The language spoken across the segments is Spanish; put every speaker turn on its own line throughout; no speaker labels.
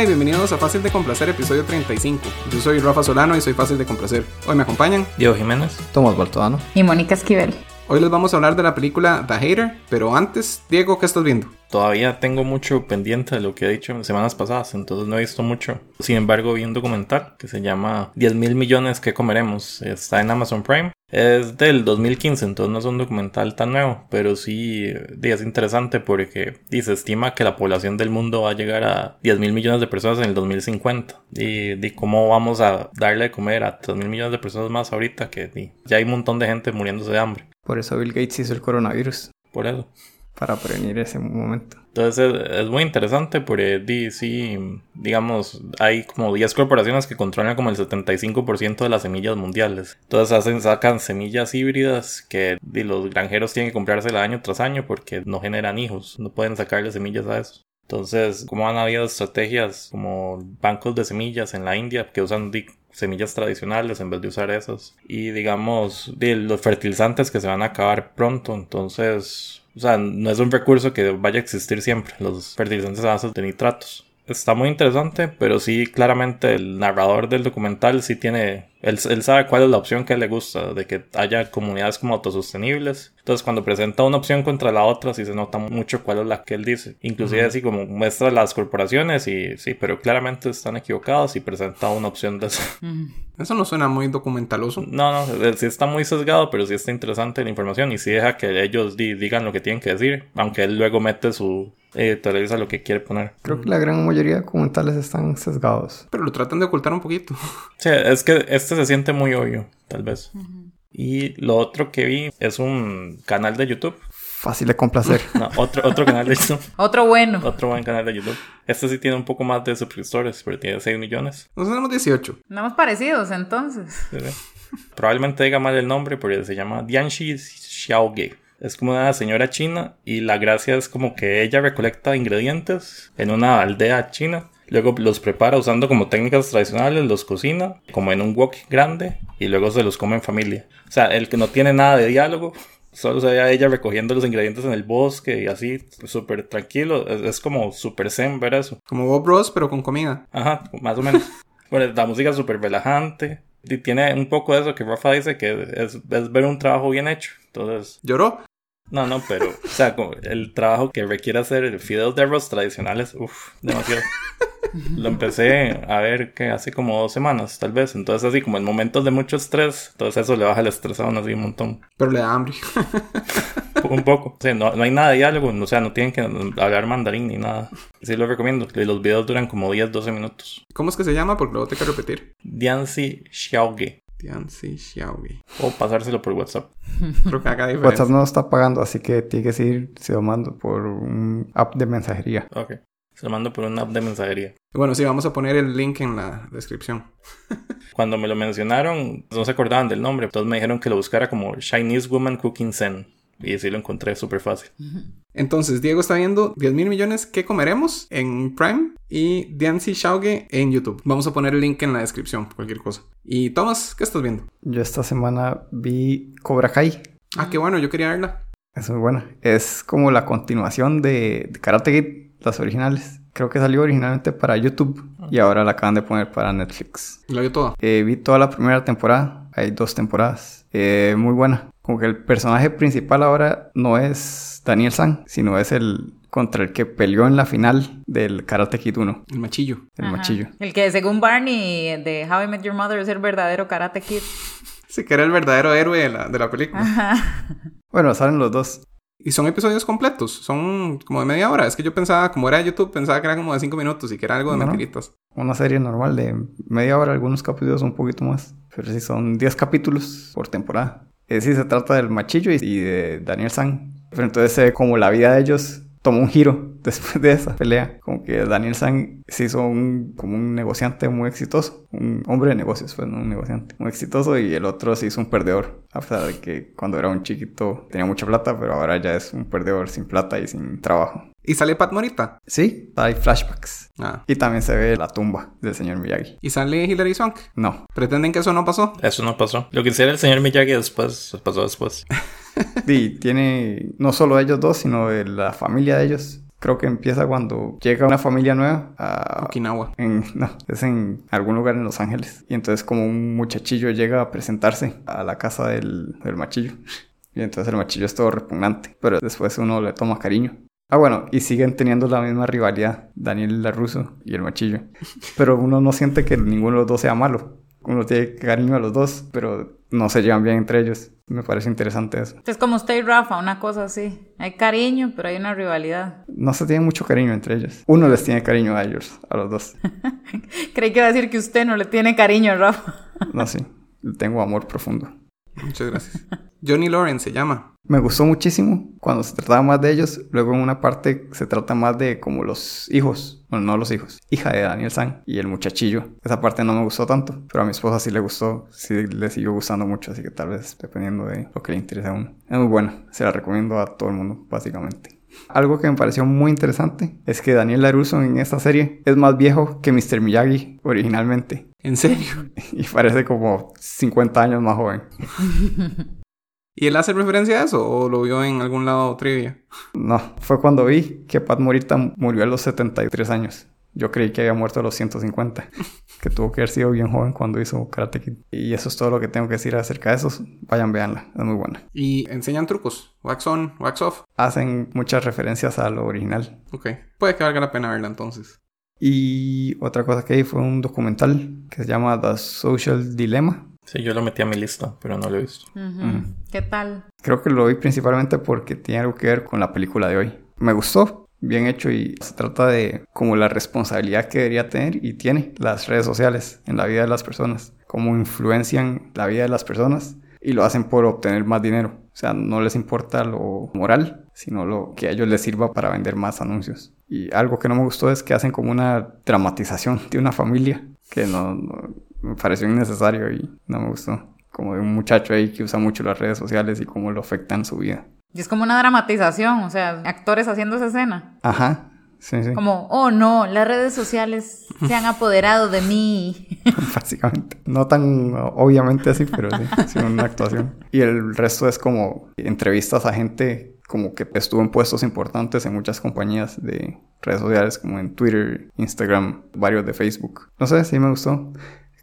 Hola y bienvenidos a Fácil de Complacer, episodio 35. Yo soy Rafa Solano y soy Fácil de Complacer. Hoy me acompañan
Diego Jiménez.
Tomás Baltodano.
Y Mónica Esquivel.
Hoy les vamos a hablar de la película The Hater, pero antes, Diego, ¿qué estás viendo?
Todavía tengo mucho pendiente de lo que he dicho en semanas pasadas, entonces no he visto mucho. Sin embargo, vi un documental que se llama 10 mil millones que comeremos. Está en Amazon Prime. Es del 2015, entonces no es un documental tan nuevo, pero sí es interesante porque se estima que la población del mundo va a llegar a 10 mil millones de personas en el 2050. Y, y cómo vamos a darle de comer a 3 mil millones de personas más ahorita que ya hay un montón de gente muriéndose de hambre.
Por eso Bill Gates hizo el coronavirus.
Por eso
para prevenir ese momento.
Entonces es, muy interesante porque sí, digamos, hay como 10 corporaciones que controlan como el 75% de las semillas mundiales. Entonces hacen, sacan semillas híbridas que los granjeros tienen que comprárselas año tras año porque no generan hijos, no pueden sacarle semillas a eso. Entonces, como han habido estrategias como bancos de semillas en la India que usan semillas tradicionales en vez de usar esas. Y digamos, los fertilizantes que se van a acabar pronto. Entonces, o sea, no es un recurso que vaya a existir siempre. Los fertilizantes a base de nitratos. Está muy interesante, pero sí, claramente el narrador del documental sí tiene él, sabe cuál es la opción que le gusta, de que haya comunidades como autosostenibles. Entonces cuando presenta una opción contra la otra, sí se nota mucho cuál es la que él dice. Inclusive así como muestra las corporaciones y sí, pero claramente están equivocados y presenta una opción de eso.
Eso no suena muy documentaloso.
No, no, eh, sí está muy sesgado, pero sí está interesante la información y sí deja que ellos digan lo que tienen que decir, aunque él luego mete su, editorializa lo que quiere poner.
Creo que la gran mayoría de documentales están sesgados.
Pero lo tratan de ocultar un poquito.
Sí, es que este se siente muy obvio, tal vez. Y lo otro que vi es un canal de YouTube.
Fácil de complacer.
No, otro, otro canal de YouTube.
otro bueno.
Otro buen canal de YouTube. Este sí tiene un poco más de suscriptores, pero tiene 6 millones.
Nosotros tenemos 18.
Andamos parecidos entonces.
Probablemente diga mal el nombre porque se llama Dianxi Xiaoge. Es como una señora china y la gracia es como que ella recolecta ingredientes en una aldea china Luego los prepara usando como técnicas tradicionales, los cocina como en un wok grande y luego se los come en familia. O sea, el que no tiene nada de diálogo, solo se ve a ella recogiendo los ingredientes en el bosque y así, súper tranquilo. Es, como súper zen ver eso.
Como Bob Ross, pero con comida.
Ajá, más o menos. bueno, la música es súper relajante. Y tiene un poco de eso que Rafa dice que es, es ver un trabajo bien hecho. Entonces.
¿Lloró?
No, no, pero, o sea, el trabajo que requiere hacer fideos de arroz tradicionales, uff, demasiado. Lo empecé a ver que hace como dos semanas, tal vez. Entonces, así como en momentos de mucho estrés, entonces eso le baja el estrés a uno así un montón.
Pero le da hambre.
un poco. Sea, no, no, hay nada de diálogo, o sea, no tienen que hablar mandarín ni nada. Sí lo recomiendo. Los videos duran como 10, 12 minutos.
¿Cómo es que se llama? Porque luego tengo que repetir.
Diancy Xiaoge.
Diancy Xiaoge.
O pasárselo por WhatsApp.
Creo que haga diferencia.
WhatsApp no está pagando, así que tiene que seguir se lo mando por un app de mensajería.
Ok. Se lo mando por una app de mensajería.
Bueno, sí, vamos a poner el link en la descripción.
Cuando me lo mencionaron, no se acordaban del nombre. Entonces me dijeron que lo buscara como Chinese Woman Cooking Zen. Y así lo encontré súper fácil.
Entonces, Diego está viendo 10 mil millones que comeremos en Prime y Diancy Shauge en YouTube. Vamos a poner el link en la descripción, cualquier cosa. Y Thomas, ¿qué estás viendo?
Yo esta semana vi Cobra Kai.
Ah, qué bueno, yo quería verla.
Es muy buena. Es como la continuación de, Karate Kid, las originales. Creo que salió originalmente para YouTube y ahora la acaban de poner para Netflix.
¿La vi toda?
Eh, vi toda la primera temporada. Hay dos temporadas. Eh, muy buena como que el personaje principal ahora no es Daniel San, sino es el contra el que peleó en la final del Karate Kid 1.
El machillo.
El machillo.
El que según Barney de How I Met Your Mother es el verdadero Karate Kid.
Sí, que era el verdadero héroe de la, de la película. Ajá.
Bueno, salen los dos.
Y son episodios completos, son como de media hora. Es que yo pensaba, como era de YouTube, pensaba que era como de cinco minutos y que era algo de no, mentiritas.
Una serie normal de media hora, algunos capítulos un poquito más. Pero sí, son 10 capítulos por temporada. Eh, sí, se trata del machillo y, de Daniel San. Pero entonces se ve como la vida de ellos tomó un giro después de esa pelea. Como que Daniel San se hizo un, como un negociante muy exitoso. Un hombre de negocios, pues, no un negociante. Muy exitoso y el otro se hizo un perdedor. A pesar de que cuando era un chiquito tenía mucha plata, pero ahora ya es un perdedor sin plata y sin trabajo.
¿Y sale Pat Morita?
Sí, hay flashbacks. Ah. Y también se ve la tumba del señor Miyagi.
¿Y sale Hilary Swank?
No.
¿Pretenden que eso no pasó?
Eso no pasó. Lo que hiciera el señor Miyagi después, pasó después.
y tiene no solo ellos dos, sino la familia de ellos Creo que empieza cuando llega una familia nueva a...
Okinawa.
En, no, es en algún lugar en Los Ángeles. Y entonces como un muchachillo llega a presentarse a la casa del, del machillo. Y entonces el machillo es todo repugnante. Pero después uno le toma cariño. Ah, bueno, y siguen teniendo la misma rivalidad, Daniel Laruso y el machillo. Pero uno no siente que ninguno de los dos sea malo. Uno tiene cariño a los dos, pero no se llevan bien entre ellos. Me parece interesante eso.
Es como usted y Rafa, una cosa así. Hay cariño, pero hay una rivalidad.
No se tiene mucho cariño entre ellos. Uno les tiene cariño a ellos, a los dos.
Creí que iba a decir que usted no le tiene cariño a Rafa.
No, sí. Tengo amor profundo.
Muchas gracias. Johnny Lawrence se llama.
Me gustó muchísimo cuando se trataba más de ellos. Luego en una parte se trata más de como los hijos. Bueno, no los hijos. Hija de Daniel San y el muchachillo. Esa parte no me gustó tanto. Pero a mi esposa sí le gustó. Sí le siguió gustando mucho. Así que tal vez dependiendo de lo que le interese a uno. Es muy buena. Se la recomiendo a todo el mundo, básicamente. Algo que me pareció muy interesante es que Daniel LaRusso en esta serie es más viejo que Mr. Miyagi originalmente.
¿En serio?
Y parece como 50 años más joven.
¿Y él hace referencia a eso o lo vio en algún lado trivia?
No, fue cuando vi que Pat Morita murió a los 73 años. Yo creí que había muerto a los 150, que tuvo que haber sido bien joven cuando hizo Karate Kid. Y eso es todo lo que tengo que decir acerca de eso. Vayan, véanla, es muy buena.
Y enseñan trucos, wax on, wax off.
Hacen muchas referencias a lo original.
Ok, puede que valga la pena verla entonces.
Y otra cosa que vi fue un documental que se llama The Social Dilemma.
Sí, yo lo metí a mi lista, pero no lo he visto.
Ujú. ¿Qué tal?
Creo que lo vi principalmente porque tiene algo que ver con la película de hoy. Me gustó, bien hecho y se trata de como la responsabilidad que debería tener y tiene las redes sociales en la vida de las personas, cómo influencian la vida de las personas y lo hacen por obtener más dinero. O sea, no les importa lo moral, sino lo que a ellos les sirva para vender más anuncios. Y algo que no me gustó es que hacen como una dramatización de una familia que no, no- me pareció innecesario y no me gustó. Como de un muchacho ahí que usa mucho las redes sociales y cómo lo afectan su vida.
Y es como una dramatización, o sea, actores haciendo esa escena.
Ajá, sí, sí.
Como, oh no, las redes sociales se han apoderado de mí.
Básicamente. No tan obviamente así, pero sí, sí, una actuación. Y el resto es como entrevistas a gente como que estuvo en puestos importantes en muchas compañías de redes sociales, como en Twitter, Instagram, varios de Facebook. No sé, sí me gustó.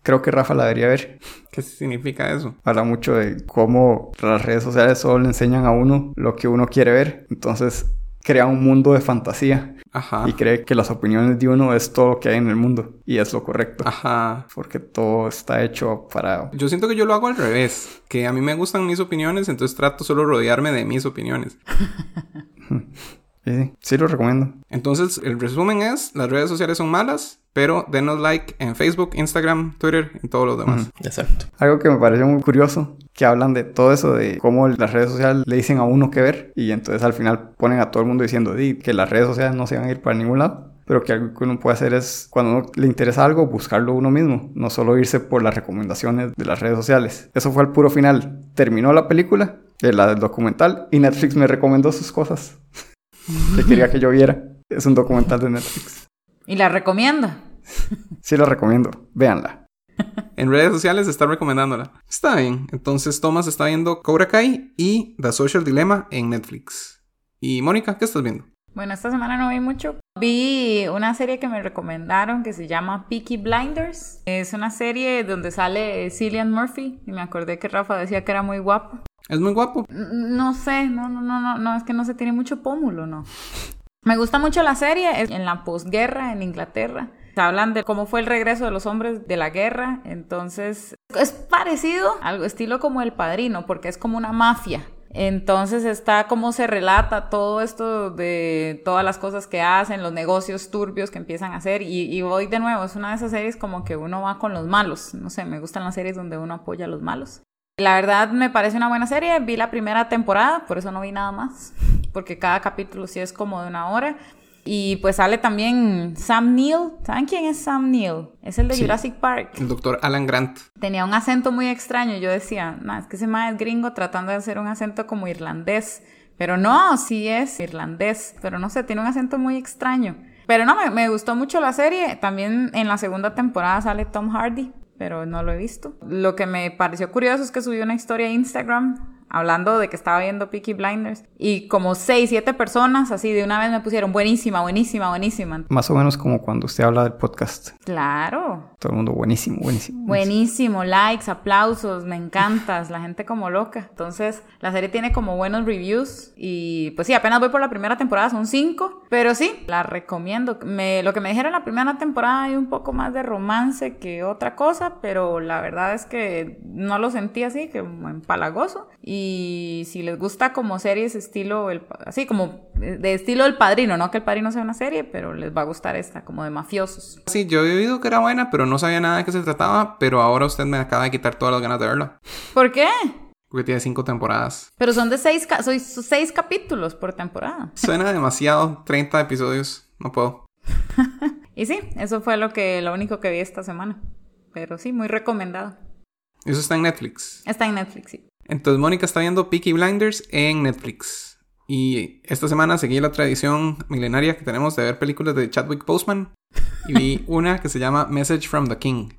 Creo que Rafa la debería ver.
¿Qué significa eso?
Habla mucho de cómo las redes sociales solo le enseñan a uno lo que uno quiere ver. Entonces crea un mundo de fantasía
Ajá.
y cree que las opiniones de uno es todo lo que hay en el mundo y es lo correcto.
Ajá.
Porque todo está hecho para...
Yo siento que yo lo hago al revés. Que a mí me gustan mis opiniones, entonces trato solo rodearme de mis opiniones.
Sí, sí, sí lo recomiendo.
Entonces, el resumen es, las redes sociales son malas, pero denos like en Facebook, Instagram, Twitter y todo lo demás.
Exacto.
Algo que me pareció muy curioso, que hablan de todo eso, de cómo las redes sociales le dicen a uno qué ver y entonces al final ponen a todo el mundo diciendo "Di, que las redes sociales no se van a ir para ningún lado. Pero que algo que uno puede hacer es, cuando uno le interesa algo, buscarlo uno mismo, no solo irse por las recomendaciones de las redes sociales. Eso fue el puro final. Terminó la película, eh, la del documental, y Netflix me recomendó sus cosas que quería que yo viera. Es un documental de Netflix.
y la recomienda.
Sí la recomiendo, véanla.
En redes sociales está recomendándola. Está bien. Entonces, Thomas está viendo Cobra Kai y The Social Dilemma en Netflix. Y Mónica, ¿qué estás viendo?
Bueno, esta semana no vi mucho. Vi una serie que me recomendaron que se llama Peaky Blinders. Es una serie donde sale Cillian Murphy y me acordé que Rafa decía que era muy guapo.
Es muy guapo.
No sé, no, no, no, no, no, es que no se tiene mucho pómulo, ¿no? Me gusta mucho la serie, es en la posguerra en Inglaterra. Hablan de cómo fue el regreso de los hombres de la guerra, entonces es parecido algo estilo como El Padrino, porque es como una mafia. Entonces está cómo se relata todo esto de todas las cosas que hacen, los negocios turbios que empiezan a hacer. Y, y hoy de nuevo, es una de esas series como que uno va con los malos. No sé, me gustan las series donde uno apoya a los malos. La verdad me parece una buena serie. Vi la primera temporada, por eso no vi nada más. Porque cada capítulo sí es como de una hora. Y pues sale también Sam Neill. ¿Saben quién es Sam Neill? Es el de
Sí.
Jurassic Park.
El doctor Alan Grant.
Tenía un acento muy extraño. Yo decía, no, es que ese más es gringo tratando de hacer un acento como irlandés. Pero no, sí es irlandés. Pero no sé, tiene un acento muy extraño. Pero no, me, me gustó mucho la serie. También en la segunda temporada sale Tom Hardy, pero no lo he visto. Lo que me pareció curioso es que subió una historia a Instagram hablando de que estaba viendo Peaky Blinders y como seis, siete personas así de una vez me pusieron buenísima, buenísima, buenísima.
Más o menos como cuando usted habla del podcast.
Claro.
Todo el mundo buenísimo, buenísimo.
Buenísimo, likes, aplausos, me encantas, la gente como loca. Entonces, la serie tiene como buenos reviews y pues sí, apenas voy por la primera temporada, son cinco, pero sí, la recomiendo. Me, lo que me dijeron la primera temporada hay un poco más de romance que otra cosa, pero la verdad es que no lo sentí así, que empalagoso. Y si les gusta como series estilo, el, así como de estilo El Padrino, no que El Padrino sea una serie, pero les va a gustar esta, como de mafiosos.
Sí, yo he oído que era buena, pero no sabía nada de qué se trataba, pero ahora usted me acaba de quitar todas las ganas de verla.
¿Por qué?
Porque tiene cinco temporadas.
Pero son de seis, soy seis capítulos por temporada.
Suena demasiado, 30 episodios, no puedo.
Y sí, eso fue lo que lo único que vi esta semana. Pero sí, muy recomendado.
Eso está en Netflix.
Está en Netflix, sí.
Entonces Mónica está viendo Peaky Blinders en Netflix. Y esta semana seguí la tradición milenaria que tenemos de ver películas de Chadwick Boseman. Y vi una que se llama Message from the King.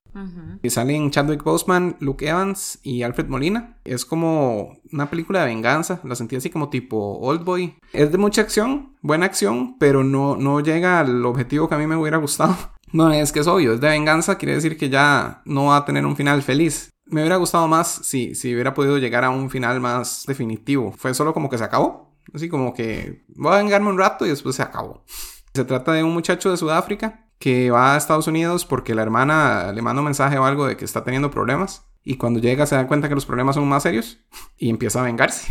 Y salen Chadwick Boseman, Luke Evans y Alfred Molina. Es como una película de venganza. La sentí así como tipo Old Boy. Es de mucha acción, buena acción, pero no, no llega al objetivo que a mí me hubiera gustado. No, es que es obvio, es de venganza, quiere decir que ya no va a tener un final feliz. Me hubiera gustado más si, si hubiera podido llegar a un final más definitivo. Fue solo como que se acabó. Así como que voy a vengarme un rato y después se acabó. Se trata de un muchacho de Sudáfrica que va a Estados Unidos porque la hermana le manda un mensaje o algo de que está teniendo problemas. Y cuando llega se da cuenta que los problemas son más serios y empieza a vengarse.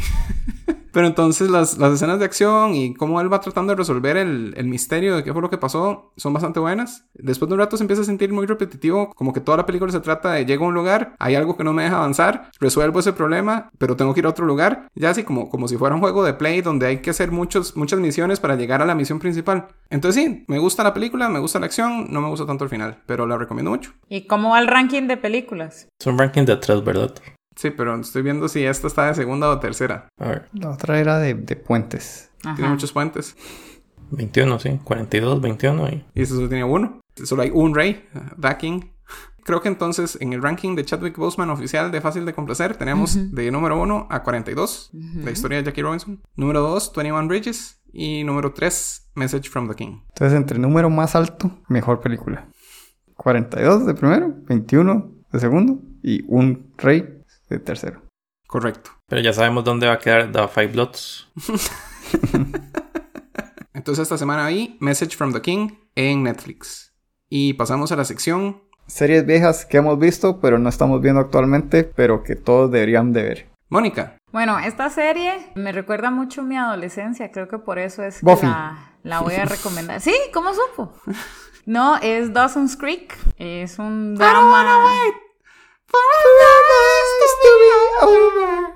Pero entonces las, las escenas de acción y cómo él va tratando de resolver el, el misterio de qué fue lo que pasó son bastante buenas. Después de un rato se empieza a sentir muy repetitivo, como que toda la película se trata de llego a un lugar, hay algo que no me deja avanzar, resuelvo ese problema, pero tengo que ir a otro lugar. Ya así como, como si fuera un juego de play donde hay que hacer muchos, muchas misiones para llegar a la misión principal. Entonces sí, me gusta la película, me gusta la acción, no me gusta tanto el final, pero la recomiendo mucho.
¿Y cómo va el ranking de películas?
Es un ranking de tres, ¿verdad?
Sí, pero estoy viendo si esta está de segunda o tercera.
A ver,
La otra era de, de puentes.
Tiene muchos puentes.
21, sí, 42, 21 y...
Y eso solo tiene uno. Solo hay un rey, The King. Creo que entonces en el ranking de Chadwick Boseman oficial de Fácil de Complacer tenemos de número 1 a 42, la historia de Jackie Robinson. Número 2, 21 Bridges. Y número 3, Message from the King.
Entonces, entre número más alto, mejor película. 42 de primero, 21 de segundo y un rey de tercero.
Correcto.
Pero ya sabemos dónde va a quedar The Five Bloods.
Entonces esta semana vi Message from the King en Netflix. Y pasamos a la sección.
Series viejas que hemos visto, pero no estamos viendo actualmente, pero que todos deberían de ver.
Mónica.
Bueno, esta serie me recuerda mucho mi adolescencia, creo que por eso es que la, la voy a recomendar. Sí, ¿cómo supo? No, es Dawson's Creek, es un drama...
for our lives to be over.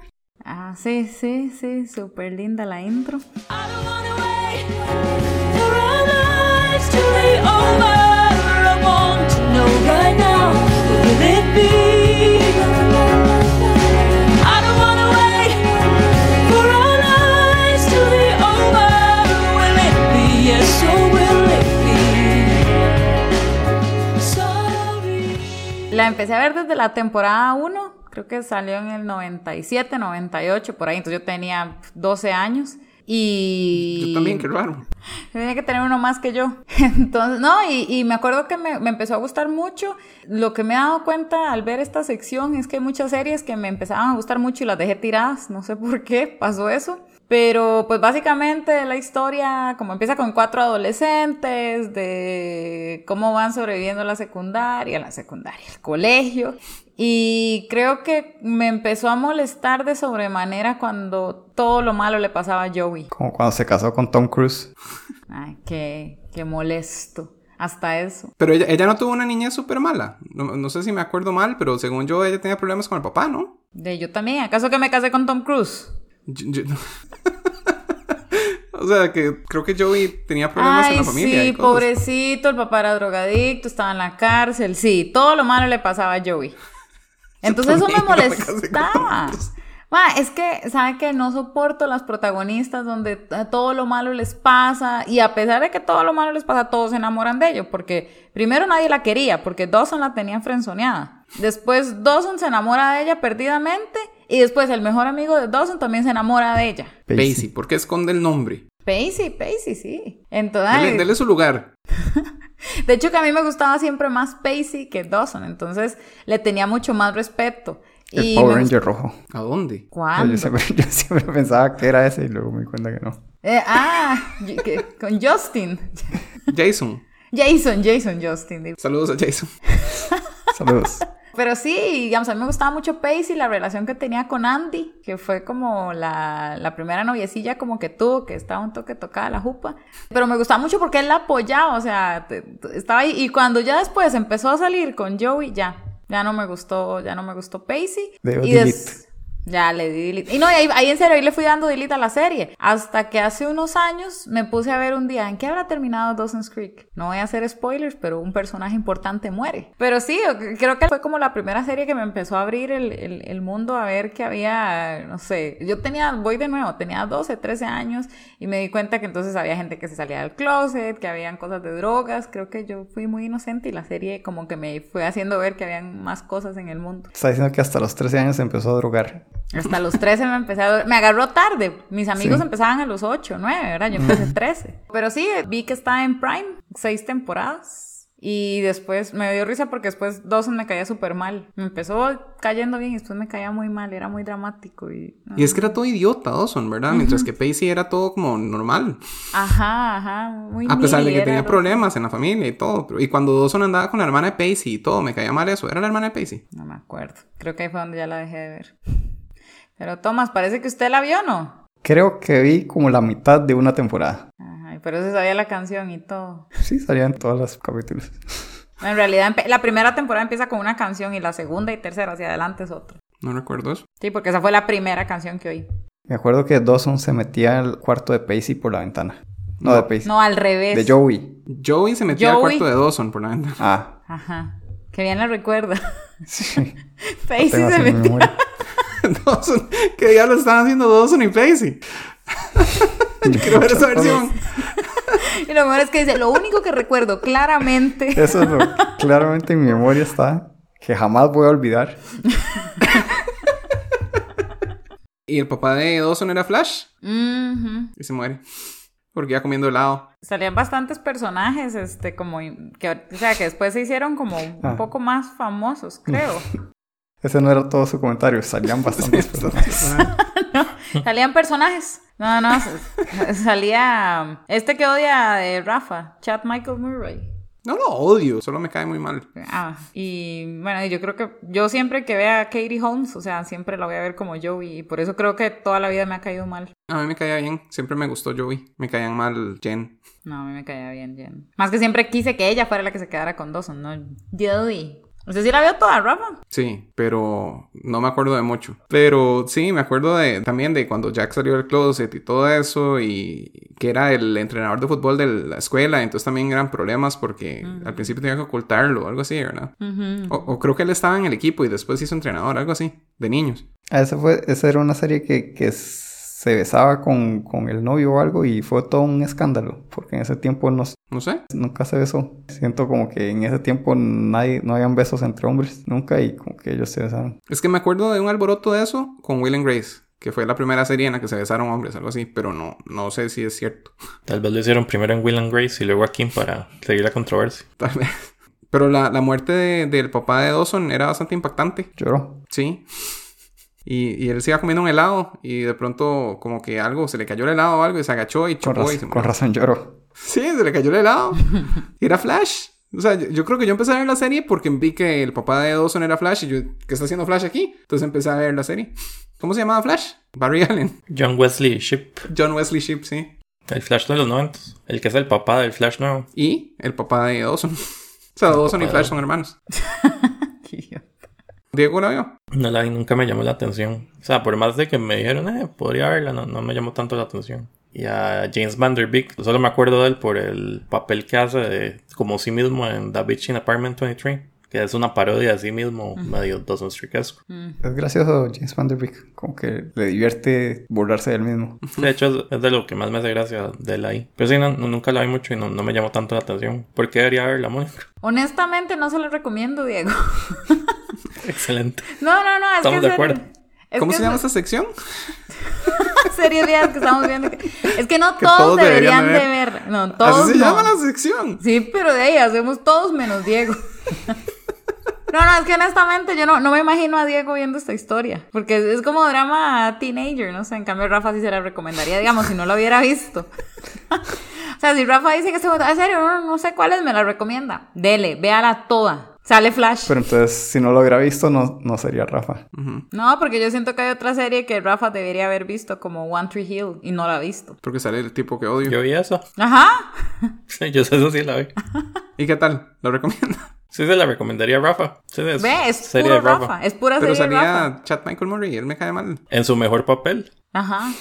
I want to know right now, will it be? I
La empecé a ver desde la temporada 1, creo que salió en el 97, 98, por ahí, entonces yo tenía 12 años. Y...
Yo también, qué raro.
Tenía que tener uno más que yo. Entonces, no, y, y me acuerdo que me, me empezó a gustar mucho. Lo que me he dado cuenta al ver esta sección es que hay muchas series que me empezaban a gustar mucho y las dejé tiradas. No sé por qué pasó eso. Pero pues básicamente la historia como empieza con cuatro adolescentes, de cómo van sobreviviendo la secundaria, la secundaria, el colegio. Y creo que me empezó a molestar de sobremanera cuando todo lo malo le pasaba a Joey.
Como cuando se casó con Tom Cruise.
Ay, qué, qué molesto. Hasta eso.
Pero ella, ella no tuvo una niñez súper mala. No, no sé si me acuerdo mal, pero según yo, ella tenía problemas con el papá, ¿no?
De yo también. ¿Acaso que me casé con Tom Cruise?
Yo- yo- o sea, que creo que Joey tenía problemas en
Ay,
la familia.
sí,
y cosas.
pobrecito. El papá era drogadicto, estaba en la cárcel. Sí, todo lo malo le pasaba a Joey. Entonces eso me molestaba. Ma, es que, ¿sabe que No soporto las protagonistas donde todo lo malo les pasa y a pesar de que todo lo malo les pasa, todos se enamoran de ellos porque primero nadie la quería porque Dawson la tenía frenzoneada. Después Dawson se enamora de ella perdidamente Y después el mejor amigo de Dawson también se enamora de ella.
Pacey, ¿por qué esconde el nombre?
Pacey, Pacey, sí. Entonces,
Dele, dele su lugar.
de hecho que a mí me gustaba siempre más Pacey que Dawson, entonces le tenía mucho más respeto.
El
y
Power Ranger rojo.
¿A dónde?
¿Cuándo?
Yo siempre, yo siempre pensaba que era ese y luego me di cuenta que no.
Eh, ah, que- con Justin.
Jason.
Jason, Jason, Justin. digo.
Saludos a Jason.
Saludos.
Pero sí, digamos, a mí me gustaba mucho Pacey, la relación que tenía con Andy, que fue como la, la primera noviecilla como que tuvo, que estaba un toque tocada la jupa. Pero me gustaba mucho porque él la apoyaba, o sea, te- te- estaba ahí. Y cuando ya después empezó a salir con Joey, ya, ya no me gustó, ya no me gustó Pacey.
Dio
y des-. Ya le di delete. Y no, ahí, ahí en serio, ahí le fui dando delete a la serie. Hasta que hace unos años me puse a ver un día en qué habrá terminado Dawson's Creek. No voy a hacer spoilers, pero un personaje importante muere. Pero sí, creo que fue como la primera serie que me empezó a abrir el, el- el mundo a ver que había, no sé, yo tenía, voy de nuevo, tenía 12, 13 años y me di cuenta que entonces había gente que se salía del closet, que habían cosas de drogas. Creo que yo fui muy inocente y la serie como que me fue haciendo ver que habían más cosas en el mundo.
Está diciendo que hasta los 13 años se empezó a drogar.
Hasta los 13 me empecé a... Me agarró tarde. Mis amigos
Sí.
empezaban a los 8, 9, ¿verdad? Yo empecé 13. Pero sí, vi que está en Prime, seis temporadas. Y después me dio risa porque después Dawson me caía súper mal. Me empezó cayendo bien y después me caía muy mal. Era muy dramático y...
Y es que era todo idiota Dawson, ¿verdad? Mientras que Pacey era todo como normal.
Ajá, ajá. Muy
A pesar de que tenía problemas en la familia y todo. pero- Y cuando Dawson andaba con la hermana de Pacey y todo, me caía mal eso. ¿Era la hermana de Pacey?
No me acuerdo. Creo que ahí fue donde ya la dejé de ver. Pero Tomás, parece que usted la vio, ¿no?
Creo que vi como la mitad de una temporada.
Ajá, por eso sabía la canción y todo.
Sí, salían todos los capítulos.
En realidad, la primera temporada empieza con una canción y la segunda y tercera hacia adelante es otra.
No recuerdo eso.
Sí, porque esa fue la primera canción que oí.
Me acuerdo que Dawson se metía al cuarto de Pacey por la ventana. No, de Pacey.
No, al revés.
De Joey.
Joey se metía al cuarto de Dawson por la ventana.
Ah,
Ajá. Que bien la recuerda.
sí.
Pacey se
así
Dawson. ¿Qué diablos estaban haciendo Dawson y Pacey? Yo quiero ver esa versión.
Y lo mejor es que dice, lo único que recuerdo claramente.
Eso es lo que claramente en mi memoria está. Que jamás voy a olvidar.
Y el papá de Dawson era Flash. Y se muere. Porque iba comiendo helado.
Salían bastantes personajes, este, como, que, o sea, que después se hicieron como un
Ah.
poco más famosos, creo.
Ese no era todo su comentario. Salían bastantes personas.
Salían personajes. No, no, salía este que odia de Rafa, Chad Michael Murray.
No lo odio, solo me cae muy mal.
Ah, y bueno, yo creo que yo siempre que vea a Katie Holmes, o sea, siempre la voy a ver como Joey, y por eso creo que toda la vida me ha caído mal.
A mí me caía bien. Siempre me gustó Joey. Me caían mal Jen.
No, a mí me caía bien, Jen. Más que siempre quise que ella fuera la que se quedara con Dawson, no Joey. ¿Usted sí la vio toda, Rafa?
Sí, pero no me acuerdo de mucho. Pero sí, me acuerdo de también de cuando Jack salió del closet y todo eso y que era el entrenador de fútbol de la escuela, entonces también eran problemas porque al principio tenía que ocultarlo, algo así, ¿verdad? O, o creo que él estaba en el equipo y después hizo entrenador, algo así, de niños.
Ah, Esa, fue, esa era una serie que, que se besaba con, con el novio o algo y fue todo un escándalo. Porque en ese tiempo no,
No sé.
nunca se besó. Siento como que en ese tiempo nadie, no habían besos entre hombres. Nunca y como que ellos se besaron.
Es que me acuerdo de un alboroto de eso con Will and Grace, que fue la primera serie en la que se besaron hombres, algo así, pero no, no sé si es cierto.
Tal vez lo hicieron primero en Will and Grace y luego a Kim para seguir la controversia.
Tal vez. Pero la, la muerte de- del papá de Dawson era bastante impactante.
Lloró.
Sí. Y, y él se iba comiendo un helado y de pronto como que algo, se le cayó el helado o algo y se agachó y
Con,
chocó
raz-
y se
con razón lloró.
Sí, se le cayó el helado. Y era Flash. O sea, yo, yo creo que yo empecé a ver la serie porque vi que el papá de Dawson era Flash y yo, ¿qué está haciendo Flash aquí? Entonces empecé a ver la serie. ¿Cómo se llamaba Flash? Barry Allen.
John Wesley Ship,
John Wesley Shipp, sí.
el Flash de los 90, el que es el papá del Flash nuevo.
Y el papá de Dawson. O sea, Dawson y
de
Flash son hermanos. Diego la vio.
No la vi, nunca me llamó la atención. O sea, por más de que me dijeron, eh, podría verla, no, me llamó tanto la atención. Y a James Van Der solo me acuerdo de él por el papel que hace de, como sí mismo en The Bitch in Apartment 23, que es una parodia de sí mismo, medio Dawson Street-esque.
Es gracioso James Van Der Beek. Como que le divierte burlarse del mismo.
De hecho, es, es de lo que más me hace gracia de él ahí. Pero sí, no, no- nunca la vi mucho y no, no me llamó tanto la atención. ¿Por qué debería verla, Mónica?
Honestamente, no se lo recomiendo, Diego.
Excelente.
No, no, no, es
Estamos
que
de acuerdo.
Es
¿Cómo se
es-
llama esta sección?
series viejas que estamos viendo. que- Es que no
Que
todos,
todos
deberían,
deberían
de
de
ver. No, todos
Así se
no.
llama la sección.
Sí, pero de ahí hacemos todos menos Diego. No, no, es que honestamente yo no, no me imagino a Diego viendo esta historia. Porque es, es como drama teenager, no sé. En cambio, Rafa sí se la recomendaría, digamos, si no lo hubiera visto. o sea, si Rafa dice que se en serio, no, no sé cuáles me la recomienda. Dele, véala toda. Sale Flash.
Pero entonces, si no lo hubiera visto, no, no sería Rafa.
No, porque yo siento que hay otra serie que Rafa debería haber visto, como One Tree Hill, y no la ha visto.
Porque sale el tipo que odio.
Yo vi eso.
Ajá.
Sí, yo sé eso sí la vi.
¿Y qué tal? ¿Lo recomiendo?
Sí, se la recomendaría a Rafa. Sí, es
Ve, es
serie
puro
de
Rafa. Es pura
Pero
serie de Rafa.
salía Chad Michael Murray él me cae mal.
En su mejor papel.
Ajá.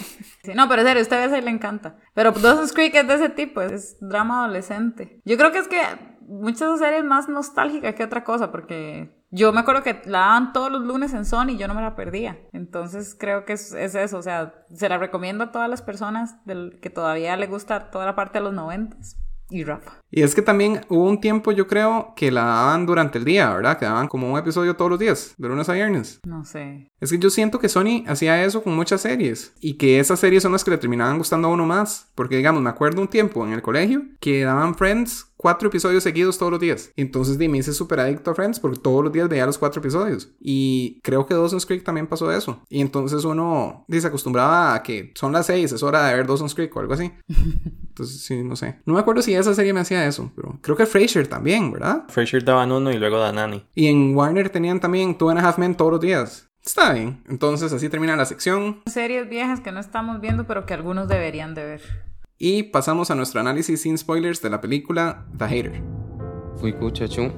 Sí, no, pero en serio, a usted a veces le encanta. Pero Dawson's Creek es de ese tipo, es drama adolescente. Yo creo que es que muchas series más nostálgicas que otra cosa, porque yo me acuerdo que la daban todos los lunes en Sony y yo no me la perdía. Entonces creo que es, es eso, o sea, se la recomiendo a todas las personas del, que todavía le gusta toda la parte de los noventas. Y Rafa.
Y es que también hubo un tiempo, yo creo, que la daban durante el día, ¿verdad? Que daban como un episodio todos los días, de lunes a viernes.
No sé.
Es que yo siento que Sony hacía eso con muchas series y que esas series son las que le terminaban gustando a uno más. Porque, digamos, me acuerdo un tiempo en el colegio que daban Friends cuatro episodios seguidos todos los días. Entonces di, me hice súper adicto a Friends porque todos los días veía los cuatro episodios. Y creo que Dawson's Creek también pasó eso. Y entonces uno se acostumbraba a que son las seis, es hora de ver Dawson's Creek o algo así. Entonces, sí, no sé. No me acuerdo si esa serie me hacía eso, pero creo que Frasier también, ¿verdad?
Frasier daban uno y luego Danani.
Y en Warner tenían también Two and a Half Men todos los días. Está bien. Entonces así termina la sección
Series viejas que no estamos viendo, pero que algunos deberían de ver.
y pasamos a nuestro análisis sin spoilers de la película The Hater.
Wujku, ciociu,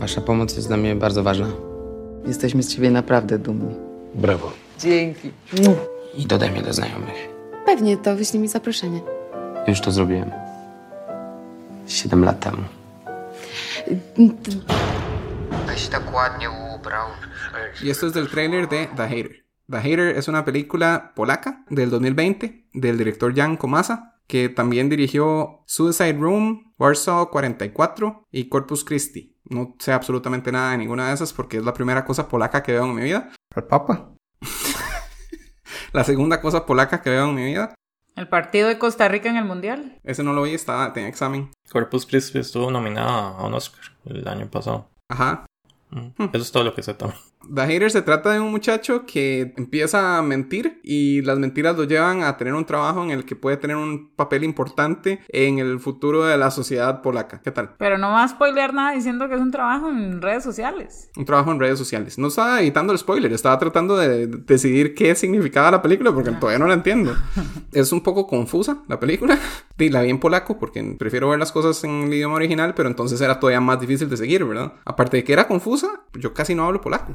wasza pomoc jest dla mnie bardzo ważna.
Jesteśmy z ciebie naprawdę dumni.
Brawo.
Dzięki.
I dodaj mnie do znajomych.
Pewnie, to wyślij mi zaproszenie.
Już to zrobiłem. Siedem lat temu.
Weź tak
Y esto es del tráiler de The Hater. The Hater es una película polaca del 2020 del director Jan Komasa, que también dirigió Suicide Room, Warsaw 44 y Corpus Christi. No sé absolutamente nada de ninguna de esas porque es la primera cosa polaca que veo en mi vida.
¿El Papa?
La segunda cosa polaca que veo en mi vida.
El partido de Costa Rica en el Mundial.
Ese no lo vi, estaba, tenía examen.
Corpus Christi estuvo nominada a un Oscar el año pasado.
Ajá.
Eso es todo lo que sé también.
The Hater se trata de un muchacho que empieza a mentir y las mentiras lo llevan a tener un trabajo en el que puede tener un papel importante en el futuro de la sociedad polaca. ¿Qué tal?
Pero no va a spoilear nada diciendo que es un trabajo en redes sociales.
Un trabajo en redes sociales. No estaba editando el spoiler, estaba tratando de decidir qué significaba la película porque todavía no la entiendo. Es un poco confusa la película. Y la vi en polaco porque prefiero ver las cosas en el idioma original, pero entonces era todavía más difícil de seguir, ¿verdad? Aparte de que era confusa, yo casi no hablo polaco.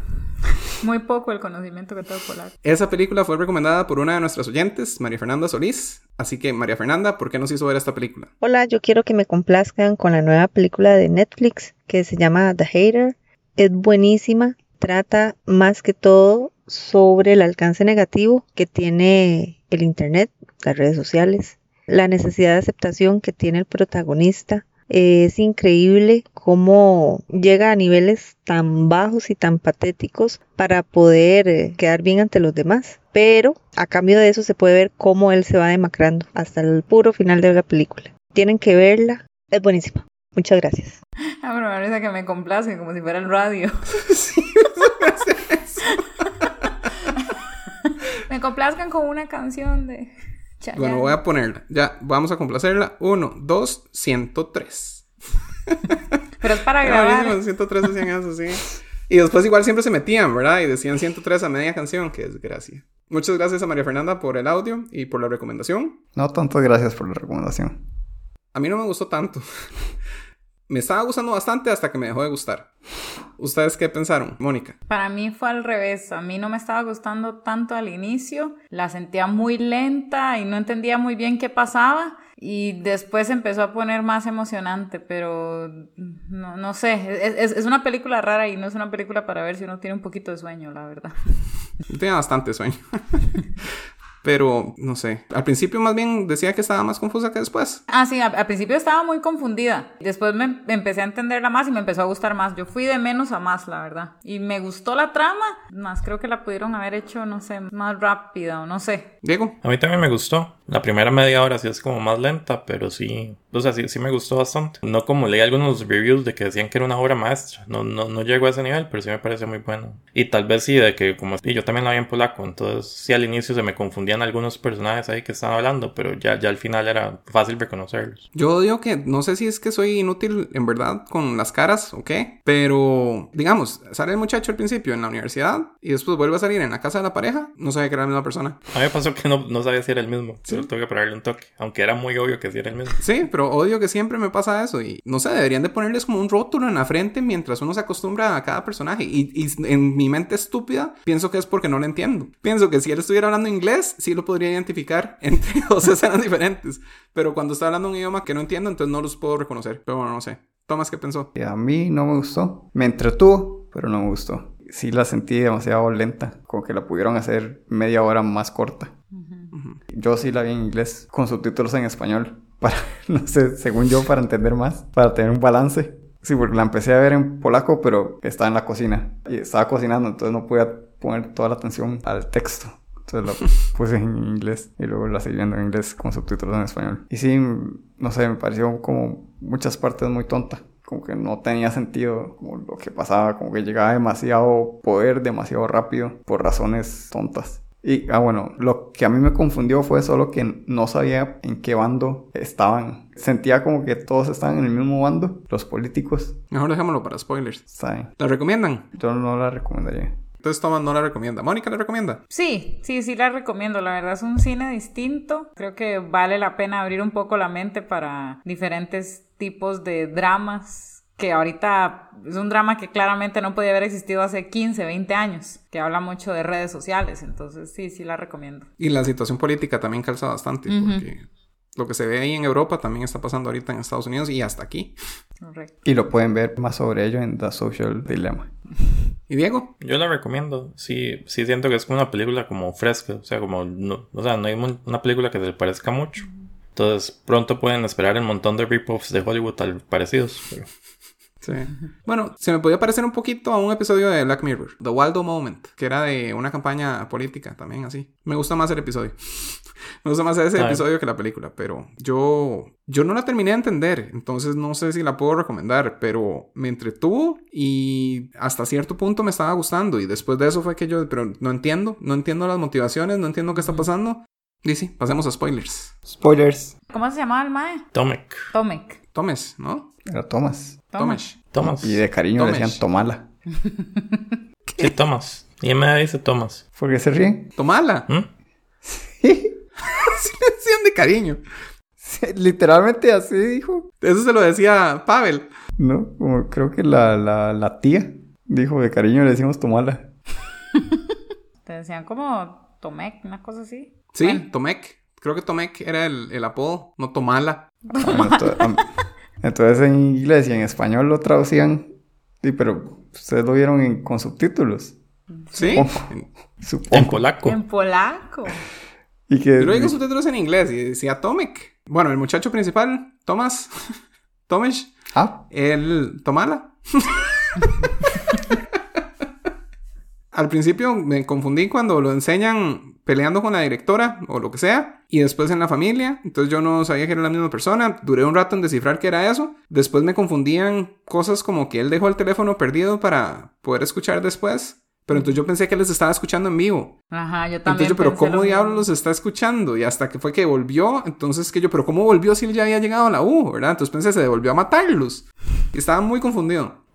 Muy poco el conocimiento que tengo polaco.
Esa película fue recomendada por una de nuestras oyentes, María Fernanda Solís. Así que, María Fernanda, ¿por qué nos hizo ver esta película?
Hola, yo quiero que me complazcan con la nueva película de Netflix que se llama The Hater. Es buenísima, trata más que todo sobre el alcance negativo que tiene el Internet, las redes sociales, la necesidad de aceptación que tiene el protagonista. Es increíble cómo llega a niveles tan bajos y tan patéticos para poder eh, quedar bien ante los demás. Pero a cambio de eso se puede ver cómo él se va demacrando hasta el puro final de la película. Tienen que verla, es buenísima. Muchas gracias.
Ah, me parece que me complace como si fuera el radio. me complazcan con una canción de Chayanne.
Bueno, voy a ponerla. Ya, vamos a complacerla. 1, 2, 103.
Pero es para grabar.
buenísimo, 103 decían eso, sí. Y después igual siempre se metían, ¿verdad? Y decían 103 a media canción, que desgracia. Muchas gracias a María Fernanda por el audio y por la recomendación.
No, tantas gracias por la recomendación.
A mí no me gustó tanto. me estaba gustando bastante hasta que me dejó de gustar. ¿Ustedes qué pensaron, Mónica?
Para mí fue al revés. A mí no me estaba gustando tanto al inicio. La sentía muy lenta y no entendía muy bien qué pasaba. Y después empezó a poner más emocionante, pero no, no sé. Es, es- es una película rara y no es una película para ver si uno tiene un poquito de sueño, la verdad.
Tenía bastante sueño. Pero, no sé. Al principio más bien decía que estaba más confusa que después.
Ah, sí, al, al principio estaba muy confundida. Después me, me empecé a entenderla más y me empezó a gustar más. Yo fui de menos a más, la verdad. Y me gustó la trama, más creo que la pudieron haber hecho, no sé, más rápida o no sé.
Diego.
A mí también me gustó. La primera media hora sí es como más lenta, pero sí, o sea, sí, sí me gustó bastante. No como leí algunos reviews de que decían que era una obra maestra. No, no, no llegó a ese nivel, pero sí me parece muy bueno. Y tal vez sí, de que como y yo también la vi en polaco, entonces sí al inicio se me confundían algunos personajes ahí que estaban hablando, pero ya, ya al final era fácil reconocerlos.
Yo odio que, no sé si es que soy inútil en verdad con las caras o qué, pero digamos, sale el muchacho al principio en la universidad y después vuelve a salir en la casa de la pareja, no sabía que era la misma persona.
A mí me pasó que no, no sabía si era el mismo, pero tuve que ponerle un toque, aunque era muy obvio que sí era el mismo.
Sí, pero odio que siempre me pasa eso y no sé, deberían de ponerles como un rótulo en la frente mientras uno se acostumbra a cada personaje y, y en mi mente estúpida pienso que es porque no lo entiendo. Pienso que si él estuviera hablando inglés, sí lo podría identificar entre dos escenas diferentes, pero cuando está hablando un idioma que no entiendo, entonces no los puedo reconocer, pero bueno, no sé. Tomás, ¿qué pensó?
Y a mí no me gustó. Me entretuvo, pero no me gustó. Sí la sentí demasiado lenta, como que la pudieron hacer media hora más corta. Yo sí la vi en inglés, con subtítulos en español, para, no sé, según yo, para entender más, para tener un balance. Sí, porque la empecé a ver en polaco, pero estaba en la cocina y estaba cocinando, entonces no podía poner toda la atención al texto. Entonces la puse en inglés y luego la seguí viendo en inglés con subtítulos en español. Y sí, no sé, me pareció como muchas partes muy tonta. Como que no tenía sentido como lo que pasaba, como que llegaba demasiado poder, demasiado rápido, por razones tontas. Y, ah, bueno, lo que a mí me confundió fue solo que no sabía en qué bando estaban. Sentía como que todos estaban en el mismo bando, los políticos.
Mejor dejémoslo para spoilers.
¿saben?
¿La recomiendan?
Yo no la recomendaría.
Entonces Tomás no la recomienda. ¿Mónica la recomienda?
Sí, sí, sí la recomiendo. La verdad es un cine distinto. Creo que vale la pena abrir un poco la mente para diferentes tipos de dramas. Que ahorita es un drama que claramente no podía haber existido hace 15, 20 años. Que habla mucho de redes sociales. Entonces sí, sí la recomiendo.
Y la situación política también calza bastante. Porque lo que se ve ahí en Europa también está pasando ahorita en Estados Unidos y hasta aquí.
Correcto.
Y lo pueden ver más sobre ello en The Social Dilemma.
¿Y Diego?
Yo la recomiendo. Sí, sí siento que es como una película como fresca. O sea, como no, o sea, no hay una película que se le parezca mucho. Entonces, pronto pueden esperar el montón de rip-offs de Hollywood tal parecidos. pero-
Sí. Bueno, se me podía parecer un poquito a un episodio de Black Mirror, The Waldo Moment, que era de una campaña política también así. Me gusta más el episodio. me gusta más ese episodio que la película, pero yo yo no la terminé de entender, entonces no sé si la puedo recomendar, pero me entretuvo y hasta cierto punto me estaba gustando y después de eso fue que yo, pero no entiendo, no entiendo las motivaciones, no entiendo qué está pasando. Y sí, pasemos a spoilers.
Spoilers.
¿Cómo se llamaba el mae?
Tomek.
Tomek.
Tomes, ¿no?
Era Thomas.
Tomes.
Thomas.
Y de cariño le decían Tomala.
Sí, Thomas. Y me dice Thomas.
¿Por qué se ríen?
Tomala.
¿Mm?
Sí le decían de cariño.
Sí, Literalmente así dijo.
Eso se lo decía Pavel.
No, como creo que la, la, la tía dijo de cariño le decimos Tomala.
Te decían como Tomek, una cosa así.
Sí,
Bueno,
Tomek. Creo que Tomek era el, el apodo, no Tomala.
Am- entonces en inglés y en español lo traducían. Sí, pero ustedes lo vieron en- con subtítulos.
Sí.
Supongo.
En polaco.
en polaco.
Y que
Yo lo digo subtítulos en inglés y decía Tomek. Bueno, el muchacho principal, Thomas, Tomesh,
Ah,
él, Tomala. Al principio me confundí cuando lo enseñan peleando con la directora o lo que sea, y después en la familia, entonces yo no sabía que era la misma persona, duré un rato en descifrar qué era eso, después me confundían cosas como que él dejó el teléfono perdido para poder escuchar después, pero entonces yo pensé que él les estaba escuchando en vivo.
Ajá, yo también.
Entonces yo, pero ¿cómo diablos los está escuchando? Y hasta que fue que volvió, entonces que yo, pero ¿cómo volvió si él ya había llegado a la U, verdad? Entonces pensé, se devolvió a matarlos. Y estaba muy confundido.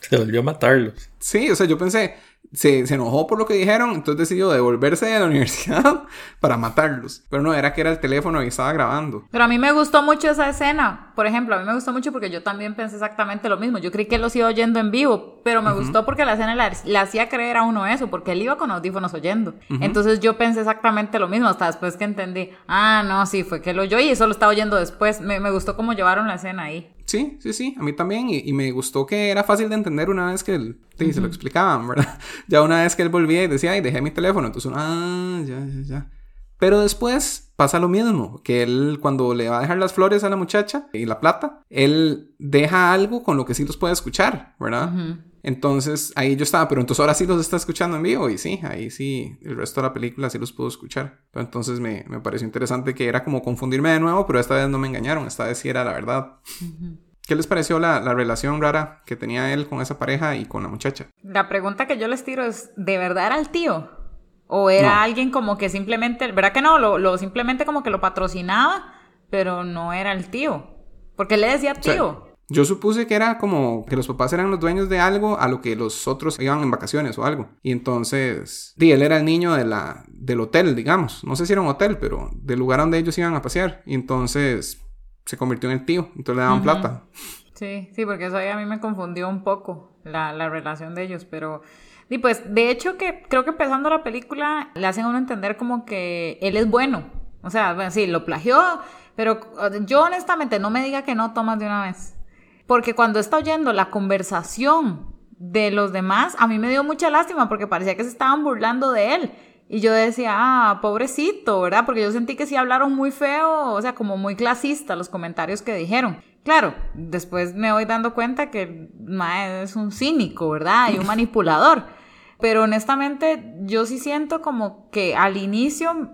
Se volvió a matarlos.
Sí, o sea, yo pensé, se, se enojó por lo que dijeron, entonces decidió devolverse de la universidad para matarlos. Pero no, era que era el teléfono y estaba grabando.
Pero a mí me gustó mucho esa escena. Por ejemplo, a mí me gustó mucho porque yo también pensé exactamente lo mismo. Yo creí que los iba oyendo en vivo, pero me gustó porque la escena le, le hacía creer a uno eso, porque él iba con audífonos oyendo. Entonces yo pensé exactamente lo mismo, hasta después que entendí, ah, no, sí, fue que lo oyó y eso lo estaba oyendo después. Me, me gustó cómo llevaron la escena ahí.
Sí, sí, sí, a mí también. Y, y me gustó que era fácil de entender una vez que él, sí, se lo explicaban, ¿verdad? Ya una vez que él volvía y decía, ay, dejé mi teléfono. Entonces ah, ya, ya, ya. Pero después pasa lo mismo, que él cuando le va a dejar las flores a la muchacha y la plata, él deja algo con lo que sí los puede escuchar, ¿verdad? Entonces ahí yo estaba, pero entonces ahora sí los está escuchando en vivo y sí, ahí sí, el resto de la película sí los puedo escuchar. Pero entonces me, me pareció interesante que era como confundirme de nuevo, pero esta vez no me engañaron, esta vez sí era la verdad. ¿Qué les pareció la, la relación rara que tenía él con esa pareja y con la muchacha?
La pregunta que yo les tiro es, ¿de verdad era el tío? ¿O era
No.
alguien como que simplemente, ¿verdad que no? Lo, lo simplemente como que lo patrocinaba, pero no era el tío. Porque él le decía tío.
Yo supuse que era como que los papás eran los dueños de algo a lo que los otros iban en vacaciones o algo. Y entonces, di, él era el niño de la, del hotel, digamos. No sé si era un hotel, pero del lugar donde ellos iban a pasear. Y entonces se convirtió en el tío. Entonces le daban plata.
Sí, sí, porque eso ahí a mí me confundió un poco la, la relación de ellos, pero... Y pues, de hecho que creo que empezando la película le hacen a uno entender como que él es bueno. O sea, bueno, sí, lo plagió, pero yo honestamente no me diga que no tomas de una vez. Porque cuando está oyendo la conversación de los demás, a mí me dio mucha lástima porque parecía que se estaban burlando de él. Y yo decía, ah, pobrecito, ¿verdad? Porque yo sentí que sí hablaron muy feo, o sea, como muy clasista los comentarios que dijeron. Claro, después me voy dando cuenta que mae es un cínico, ¿verdad? Y un manipulador. Pero honestamente, yo sí siento como que al inicio,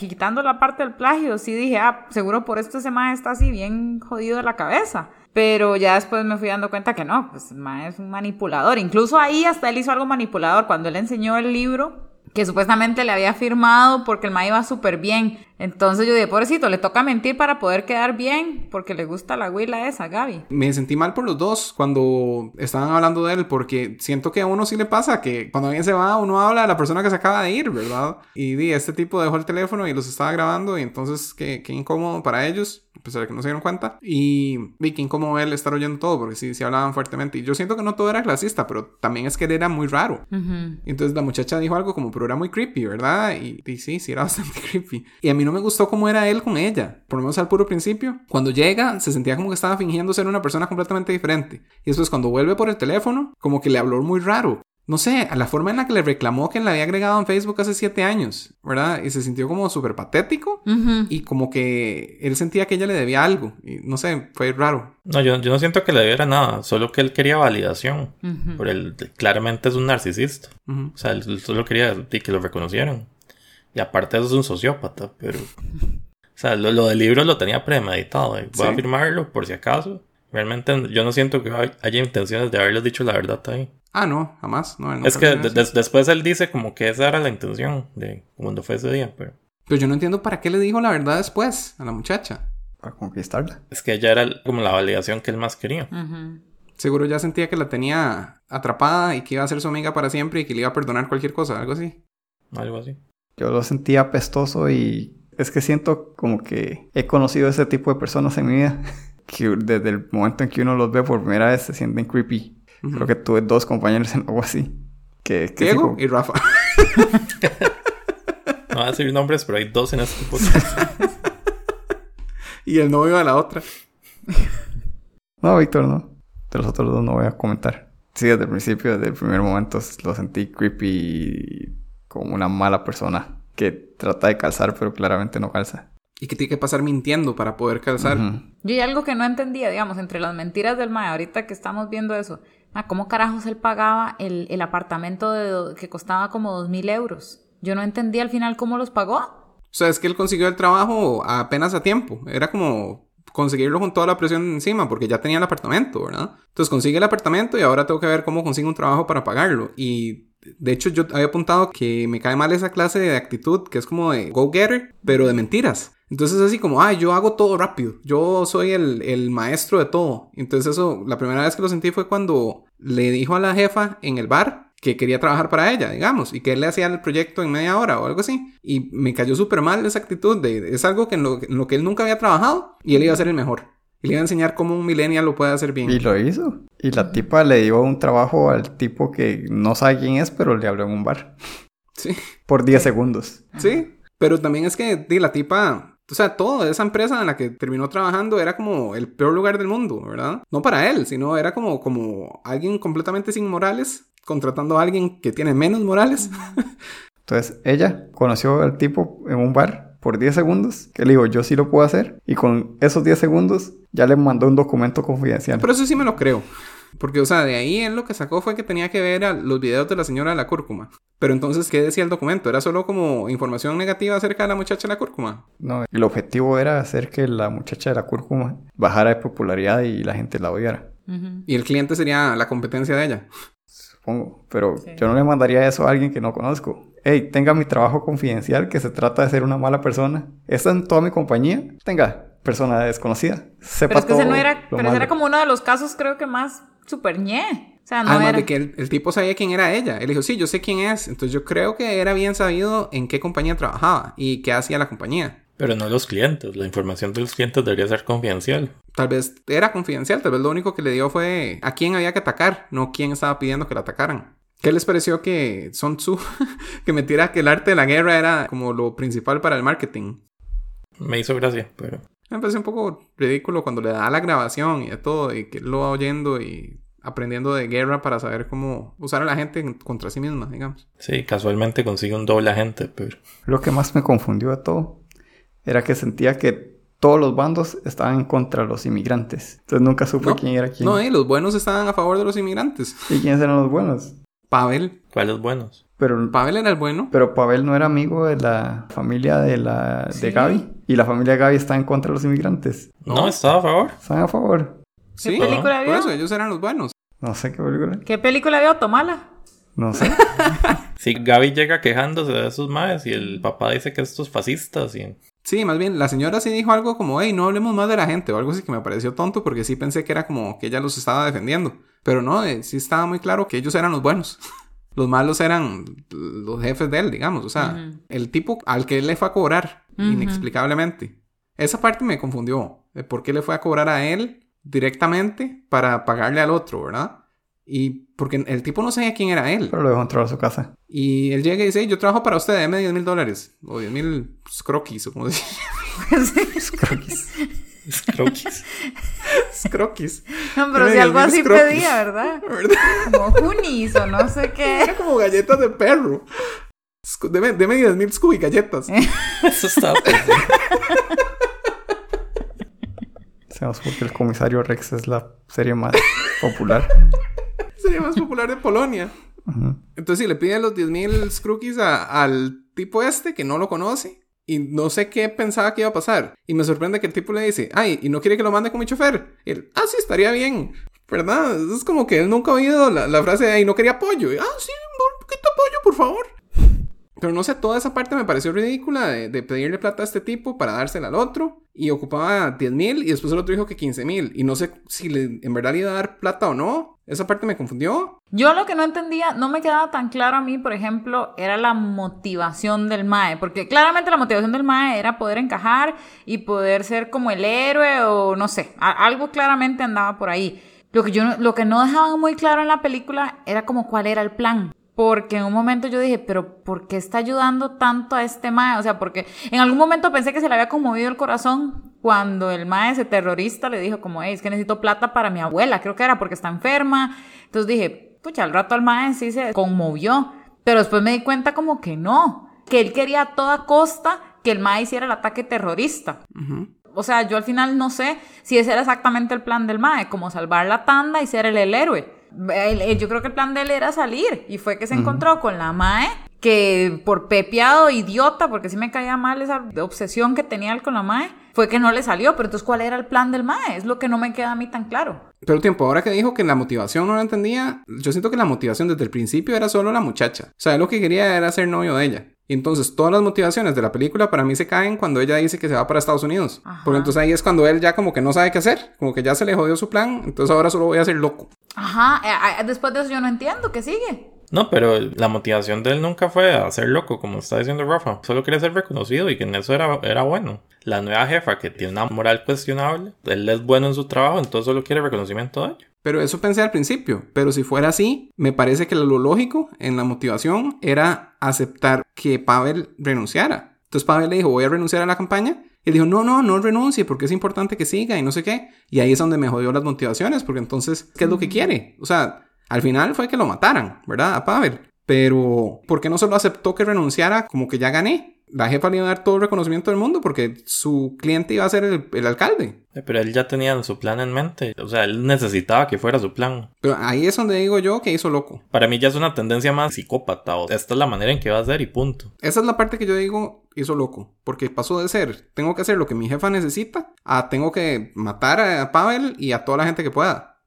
quitando la parte del plagio, sí dije, ah, seguro por esto ese mae está así bien jodido de la cabeza. Pero ya después me fui dando cuenta que no, pues el mae es un manipulador. Incluso ahí hasta él hizo algo manipulador cuando él enseñó el libro que supuestamente le había firmado porque el mae iba súper bien. Entonces yo dije, pobrecito, le toca mentir para poder quedar bien porque le gusta la huila esa, Gaby.
Me sentí mal por los dos cuando estaban hablando de él, porque siento que a uno sí le pasa que cuando alguien se va, uno habla de la persona que se acaba de ir, ¿verdad? Y di, este tipo dejó el teléfono y los estaba grabando, y entonces qué, qué incómodo para ellos, pesar de que no se dieron cuenta. Y vi qué incómodo él estar oyendo todo, porque sí, sí hablaban fuertemente. Y yo siento que no todo era clasista, pero también es que él era muy raro.
Ujú.
Y entonces la muchacha dijo algo como, pero era muy creepy, ¿verdad? Y, y sí, sí, era bastante creepy. Y a mí no me gustó cómo era él con ella, por lo menos al puro principio. Cuando llega, se sentía como que estaba fingiendo ser una persona completamente diferente. Y después cuando vuelve por el teléfono, como que le habló muy raro. No sé, a la forma en la que le reclamó que la había agregado en Facebook hace siete años, ¿verdad? Y se sintió como súper patético y como que él sentía que ella le debía algo. Y no sé, fue raro.
No, yo, yo no siento que le debiera nada, solo que él quería validación. Por él claramente es un narcisista. O sea, él solo quería que lo reconocieran. Y aparte eso es un sociópata, pero... O sea, lo, lo del libro lo tenía premeditado. eh. Voy a firmarlo por si acaso. Realmente yo no siento que hay- haya intenciones de haberles dicho la verdad ahí.
Ah, no, jamás. No, él no
es que de- después él dice como que esa era la intención de cuando fue ese día, pero...
Pero yo no entiendo para qué le dijo la verdad después a la muchacha.
Para conquistarla.
Es que ella era como la validación que él más quería.
Seguro ya sentía que la tenía atrapada y que iba a ser su amiga para siempre y que le iba a perdonar cualquier cosa, algo así.
Algo así.
Yo lo sentía apestoso y es que siento como que he conocido ese tipo de personas en mi vida. Que desde el momento en que uno los ve por primera vez se sienten creepy. Creo que tuve dos compañeros en algo así. Que, que sí,
Diego
como-
y Rafa.
No voy a decir nombres, pero hay dos en este tipo.
y el novio de la otra.
No, Víctor, no. De los otros dos no voy a comentar. Sí, desde el principio, desde el primer momento lo sentí creepy como una mala persona que trata de calzar pero claramente no calza.
Y que tiene que pasar mintiendo para poder calzar.
Ujú.
Yo hay algo que no entendía, digamos, entre las mentiras del mae, ahorita que estamos viendo eso. Ma, ¿Cómo carajos él pagaba el, el apartamento de que costaba como dos mil euros? Yo no entendía al final cómo los pagó.
O sea, es que él consiguió el trabajo apenas a tiempo. Era como conseguirlo con toda la presión encima porque ya tenía el apartamento, ¿verdad? Entonces consigue el apartamento y ahora tengo que ver cómo consigo un trabajo para pagarlo. Y de hecho yo había apuntado que me cae mal esa clase de actitud que es como de go-getter, pero de mentiras. Entonces así como, ah, yo hago todo rápido, yo soy el, el maestro de todo. Entonces eso, la primera vez que lo sentí fue cuando le dijo a la jefa en el bar que quería trabajar para ella, digamos, y que él le hacía el proyecto en media hora o algo así. Y me cayó súper mal esa actitud de, es algo que en, lo, en lo que él nunca había trabajado y él iba a ser el mejor. Y le iba a enseñar cómo un millennial lo puede hacer bien.
Y lo hizo. Y la tipa le dio un trabajo al tipo que no sabe quién es, pero le habló en un bar.
Sí.
Por 10 segundos.
Sí, pero también es que la tipa, o sea, toda esa empresa en la que terminó trabajando era como el peor lugar del mundo, ¿verdad? No para él, sino era como, como alguien completamente sin morales, contratando a alguien que tiene menos morales.
Entonces ella conoció al tipo en un bar por 10 segundos, que le dijo, yo sí lo puedo hacer, y con esos 10 segundos ya le mandó un documento confidencial.
Pero eso sí me lo creo. Porque, o sea, de ahí él lo que sacó fue que tenía que ver a los videos de la señora de la cúrcuma. Pero entonces, ¿qué decía el documento? ¿Era solo como información negativa acerca de la muchacha de la cúrcuma?
No, el objetivo era hacer que la muchacha de la cúrcuma bajara de popularidad y la gente la odiara.
Y el cliente sería la competencia de ella.
supongo. Pero
Sí.
yo no le mandaría eso a alguien que no conozco. Hey, tenga mi trabajo confidencial, que se trata de ser una mala persona. Esta en toda mi compañía. Tenga, persona desconocida. Sepa
Pero es que ese no era, pero ese era como uno de los casos, creo que más super ñe. O sea, no
Además
era.
de que el, el tipo sabía quién era ella. Él dijo, sí, yo sé quién es. Entonces yo creo que era bien sabido en qué compañía trabajaba y qué hacía la compañía.
Pero no los clientes. La información de los clientes debería ser confidencial.
Tal vez era confidencial, tal vez lo único que le dio fue a quién había que atacar, no quién estaba pidiendo que la atacaran. ¿Qué les pareció que Sun Tzu, que metiera que el arte de la guerra era como lo principal para el marketing?
Me hizo gracia, pero...
Me parece un poco ridículo cuando le da la grabación y de todo, y que lo va oyendo y aprendiendo de guerra para saber cómo usar a la gente en- contra sí misma, digamos.
Sí, casualmente consigue un doble agente, pero...
Lo que más me confundió de todo era que sentía que todos los bandos estaban en contra de los inmigrantes. Entonces nunca supe
No,
quién era quién.
No, eh, los buenos estaban a favor de los inmigrantes.
¿Y quiénes eran los buenos?
Pavel,
¿Cuáles buenos?
Pero,
Pavel era el bueno.
pero Pavel no era amigo de la familia de, la, de. Gaby. Y la familia de Gaby está en contra de los inmigrantes.
No, estaba a favor.
¿Están a favor?
Sí,
película
por
vio?
eso ellos eran los buenos.
No sé qué película.
¿Qué película vio? Tomala.
No sé.
Sí, Gaby llega quejándose de esos maes y el papá dice que estos fascistas y...
Sí, más bien, la señora sí dijo algo como, hey, no hablemos más de la gente o algo así que me pareció tonto porque sí pensé que era como que ella los estaba defendiendo. Pero no, eh, sí estaba muy claro que ellos eran los buenos. Los malos eran los jefes de él, digamos. O sea, el tipo al que él le fue a cobrar, inexplicablemente. Esa parte me confundió. De por qué le fue a cobrar a él directamente para pagarle al otro, ¿verdad? Y porque el tipo no sabía quién era él.
Pero lo dejó entrar a su casa.
Y él llega y dice, "Hey, yo trabajo para usted, deme 10 mil dólares. O 10 mil croquis, o como dice.
Croquis.
croquis.
No, pero si
10
algo así
croquis.
pedía, ¿verdad?
¿Verdad?
Como Junis o no sé qué.
Era como galletas de perro. Deme, deme 10 mil Scooby galletas.
Eso estaba pensando.
Sabemos porque el comisario Rex es la serie más popular.
Sería más popular de Polonia. Entonces, si le piden los 10 mil Scrookies a- al tipo este que no lo conoce. Y no sé qué pensaba que iba a pasar. Y me sorprende que el tipo le dice, ay, ¿y no quiere que lo mande con mi chofer? Y él, ah, sí, estaría bien. ¿Verdad? Es como que él nunca ha oído la, la frase de, ay, no quería. Y, ah, sí, un poquito de pollo, por favor. Pero no sé, toda esa parte me pareció ridícula de, pedirle plata a este tipo para dársela al otro. Y ocupaba 10 mil y después el otro dijo que 15 mil. Y no sé si le, en verdad le iba a dar plata o no. Esa parte me confundió.
Yo lo que no entendía, no me quedaba tan claro a mí, por ejemplo, era la motivación del Mae, porque claramente la motivación del Mae era poder encajar y poder ser como el héroe o no sé, algo claramente andaba por ahí. Lo que yo lo que no dejaban muy claro en la película era como cuál era el plan. Porque en un momento yo dije, pero ¿por qué está ayudando tanto a este Mae? O sea, porque en algún momento pensé que se le había conmovido el corazón cuando el Mae, ese terrorista, le dijo como, es que necesito plata para mi abuela, creo que era porque está enferma. Entonces dije, pucha, al rato el Mae sí se conmovió. Pero después me di cuenta como que no, que él quería a toda costa que el Mae hiciera el ataque terrorista. O sea, yo al final no sé si ese era exactamente el plan del Mae, como salvar la tanda y ser el, el héroe. Yo creo que el plan de él era salir y fue que se encontró con la Mae que por pepeado idiota, porque sí me caía mal esa obsesión que tenía él con la Mae, fue que no le salió. Pero entonces, ¿cuál era el plan del Mae? Es lo que no me queda a mí tan claro.
Pero tiempo, ahora que dijo que la motivación no la entendía, yo siento que la motivación desde el principio era solo la muchacha. O sea, él lo que quería era ser novio de ella. Y entonces todas las motivaciones de la película para mí se caen cuando ella dice que se va para Estados Unidos.
Ajá.
Porque entonces ahí es cuando él ya como que no sabe qué hacer, como que ya se le jodió su plan, entonces ahora solo voy a ser loco.
Ajá, eh, eh, después de eso yo no entiendo, ¿qué sigue?
No, pero la motivación de él nunca fue a ser loco, como está diciendo Rafa. Solo quería ser reconocido y que en eso era, era bueno. La nueva jefa, que tiene una moral cuestionable, él es bueno en su trabajo, entonces solo quiere reconocimiento de ello.
Pero eso pensé al principio. Pero si fuera así, me parece que lo lógico en la motivación era aceptar que Pavel renunciara. Entonces Pavel le dijo, voy a renunciar a la campaña. Y dijo, no, no, no renuncie porque es importante que siga y no sé qué. Y ahí es donde me jodió las motivaciones porque entonces, ¿qué es lo que quiere? O sea, al final fue que lo mataran, ¿verdad? A Pavel. Pero, ¿por qué no solo aceptó que renunciara como que ya gané? La jefa le iba a dar todo el reconocimiento del mundo porque su cliente iba a ser el, el alcalde.
Eh, Pero él ya tenía su plan en mente. O sea, él necesitaba que fuera su plan.
Pero ahí es donde digo yo que hizo loco.
Para mí ya es una tendencia más psicópata. O esta es la manera en que va a ser y punto.
Esa es la parte que yo digo hizo loco. Porque pasó de ser, tengo que hacer lo que mi jefa necesita, a tengo que matar a Pavel y a toda la gente que pueda.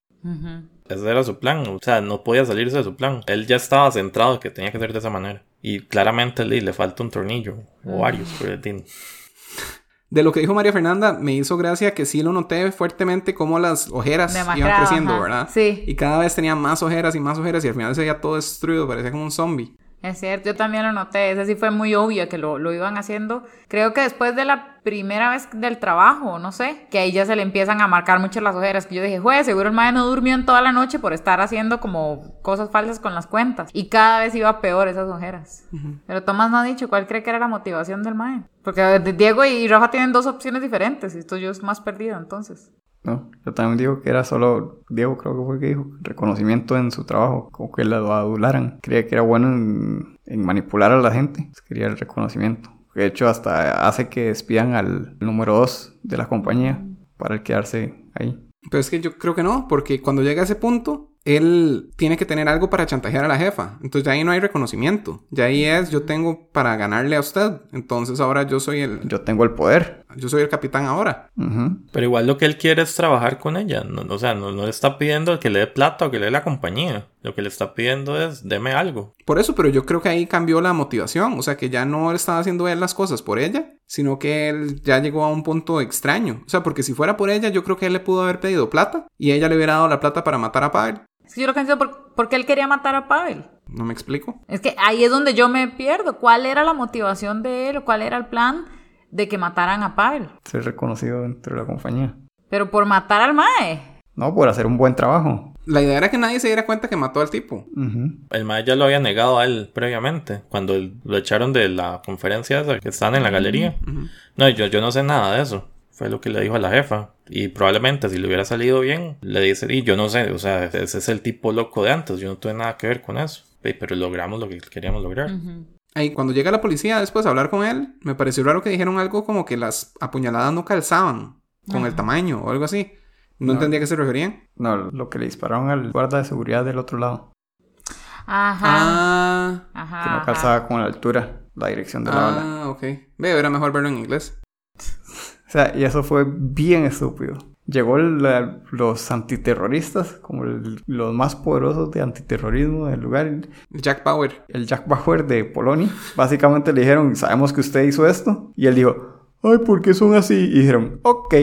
Ese era su plan. O sea, no podía salirse de su plan. Él ya estaba centrado que tenía que ser de esa manera. Y claramente le, le falta un tornillo. O varios. Pero fin.
De lo que dijo María Fernanda, me hizo gracia que sí lo noté fuertemente como las ojeras iban creciendo,
ajá.
¿verdad?
Sí.
Y cada vez tenía más ojeras y más ojeras y al final se veía todo destruido, parecía como un zombie.
Es cierto, yo también lo noté. Ese sí fue muy obvio que lo, lo iban haciendo. Creo que después de la primera vez del trabajo, no sé, que ahí ya se le empiezan a marcar mucho las ojeras. Que yo dije, juez, seguro el mae no durmió en toda la noche por estar haciendo como cosas falsas con las cuentas. Y cada vez iba peor esas ojeras. Pero Tomás no ha dicho cuál cree que era la motivación del mae. Porque eh, Diego y Rafa tienen dos opciones diferentes. Y estoy yo es más perdido entonces.
No, yo también digo que era solo, Diego creo que fue que dijo, reconocimiento en su trabajo, como que lo adularan. Creía que era bueno en, manipular a la gente, quería el reconocimiento. De hecho, hasta hace que despidan al número 2 de la compañía para quedarse ahí.
Pero es que yo creo que no, porque cuando llega a ese punto, él tiene que tener algo para chantajear a la jefa. Entonces ya ahí no hay reconocimiento. Ya ahí es, yo tengo para ganarle a usted. Entonces ahora yo soy el,
Yo tengo el poder.
yo soy el capitán ahora.
Pero igual lo que él quiere es trabajar con ella. No, o sea, no, no le está pidiendo que le dé plata o que le dé la compañía. Lo que le está pidiendo es, deme algo.
Por eso, pero yo creo que ahí cambió la motivación. O sea, que ya no estaba haciendo él las cosas por ella, sino que él ya llegó a un punto extraño. O sea, porque si fuera por ella, yo creo que él le pudo haber pedido plata y ella le hubiera dado la plata para matar a Pavel.
Es que yo lo que entiendo por, por qué él quería matar a Pavel.
No me explico.
Es que ahí es donde yo me pierdo. ¿Cuál era la motivación de él o cuál era el plan de que mataran a Pavel?
Ser reconocido dentro de la compañía.
Pero por matar al Mae.
No, por hacer un buen trabajo.
La idea era que nadie se diera cuenta que mató al tipo.
El mae ya lo había negado a él previamente. Cuando lo echaron de la conferencia esa que están en la galería. No, yo, yo no sé nada de eso. Fue lo que le dijo a la jefa. Y probablemente si le hubiera salido bien, le dice, y yo no sé, o sea, ese es el tipo loco de antes. Yo no tuve nada que ver con eso. Pe- Pero logramos lo que queríamos lograr.
Ahí cuando llega la policía después a hablar con él, me pareció raro que dijeron algo como que las apuñaladas no calzaban con el tamaño o algo así. No, entendía a qué se referían.
No, lo que le dispararon al guarda de seguridad del otro lado.
Ajá.
Ah,
Ajá.
Que no
ajá.
calzaba con la altura, la dirección de la bala.
ah, ok. Ve, era mejor verlo en inglés.
O sea, y eso fue bien estúpido. Llegó la- los antiterroristas, como el- los más poderosos de antiterrorismo del lugar,
Jack Bauer.
el Jack Bauer de Polonia. Básicamente le dijeron, sabemos que usted hizo esto. Y él dijo, ay, ¿por qué son así? Y dijeron, ok.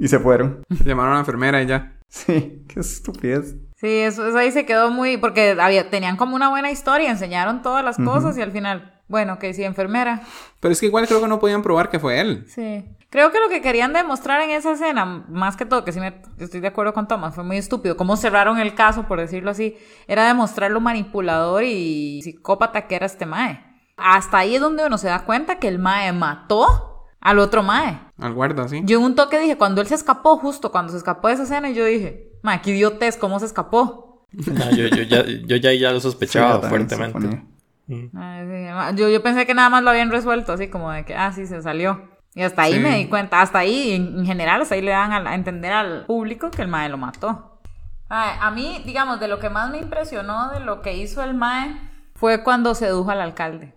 Y se fueron.
Llamaron a la enfermera y ya.
Sí, qué estupidez.
Sí, eso, eso ahí se quedó muy... Porque había, tenían como una buena historia, enseñaron todas las cosas y al final, bueno, que sí, enfermera.
Pero es que igual creo que no podían probar que fue él.
Sí. Creo que lo que querían demostrar en esa escena, más que todo, que sí me, estoy de acuerdo con Thomas, fue muy estúpido. Cómo cerraron el caso, por decirlo así, era demostrar lo manipulador y psicópata que era este Mae. Hasta ahí es donde uno se da cuenta que el Mae mató al otro Mae.
Al guarda, sí.
Yo en un toque dije, cuando él se escapó, justo cuando se escapó de esa escena, yo dije, Mae, qué idiotez, ¿cómo se escapó?
No, yo, yo ya, yo ya, ya lo
Sí,
sospechaba fuertemente.
suponía.
Ay, sí, ma- Yo, yo pensé que nada más lo habían resuelto, así como de que, ah, sí, se salió. Y hasta ahí
Sí.
me di cuenta, hasta ahí, en, en general, hasta ahí le dan a, a entender al público que el Mae lo mató. Ay, a mí, digamos, de lo que más me impresionó de lo que hizo el Mae fue cuando sedujo al alcalde,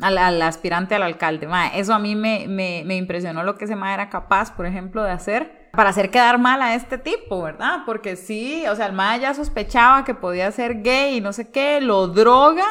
al, al aspirante al alcalde. Mae, eso a mí me, me, me impresionó lo que ese Mae era capaz, por ejemplo, de hacer para hacer quedar mal a este tipo, ¿verdad? Porque sí, o sea, el Mae ya sospechaba que podía ser gay y no sé qué, lo droga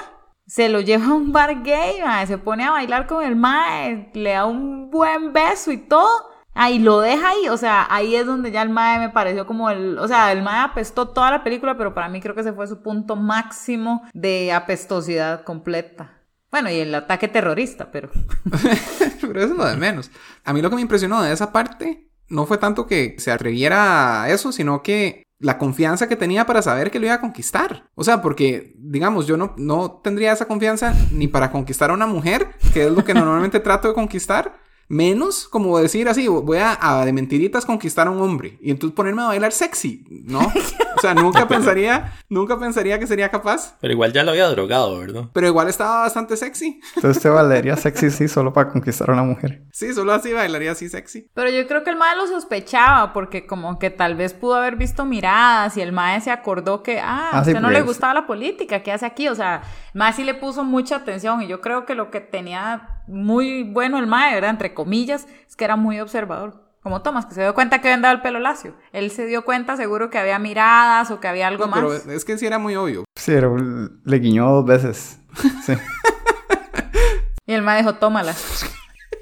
se lo lleva a un bar gay, se pone a bailar con el mae, le da un buen beso y todo. Ahí lo deja ahí, o sea, ahí es donde ya el mae me pareció como el, o sea, el mae apestó toda la película, pero para mí creo que ese fue su punto máximo de apestosidad completa. Bueno, y el ataque terrorista, pero
Pero eso es lo de menos. A mí lo que me impresionó de esa parte no fue tanto que se atreviera a eso, sino que la confianza que tenía para saber que lo iba a conquistar. O sea, porque, digamos, yo no, no tendría esa confianza ni para conquistar a una mujer, que es lo que normalmente trato de conquistar, menos como decir así, voy a, a de mentiritas conquistar a un hombre y entonces ponerme a bailar sexy, ¿no? O sea, nunca pensaría, nunca pensaría que sería capaz.
Pero igual ya lo había drogado, ¿verdad?
Pero igual estaba bastante sexy.
Entonces usted valería sexy sí solo para conquistar a una mujer.
Sí, solo así bailaría así sexy.
Pero yo creo que el mae lo sospechaba porque como que tal vez pudo haber visto miradas y el mae se acordó que, ah,
Ah,
a
sí,
usted no
pues.
le gustaba la política, ¿qué hace aquí? O sea, el mae sí le puso mucha atención y yo creo que lo que tenía muy bueno el mae, ¿verdad? Entre comillas, es que era muy observador. Como Tomás, que se dio cuenta que había andado el pelo lacio. Él se dio cuenta seguro que había miradas o que había algo
No,
más.
pero es que sí era muy obvio.
Sí, pero le guiñó dos veces. Sí.
Y el mae dijo, tómala.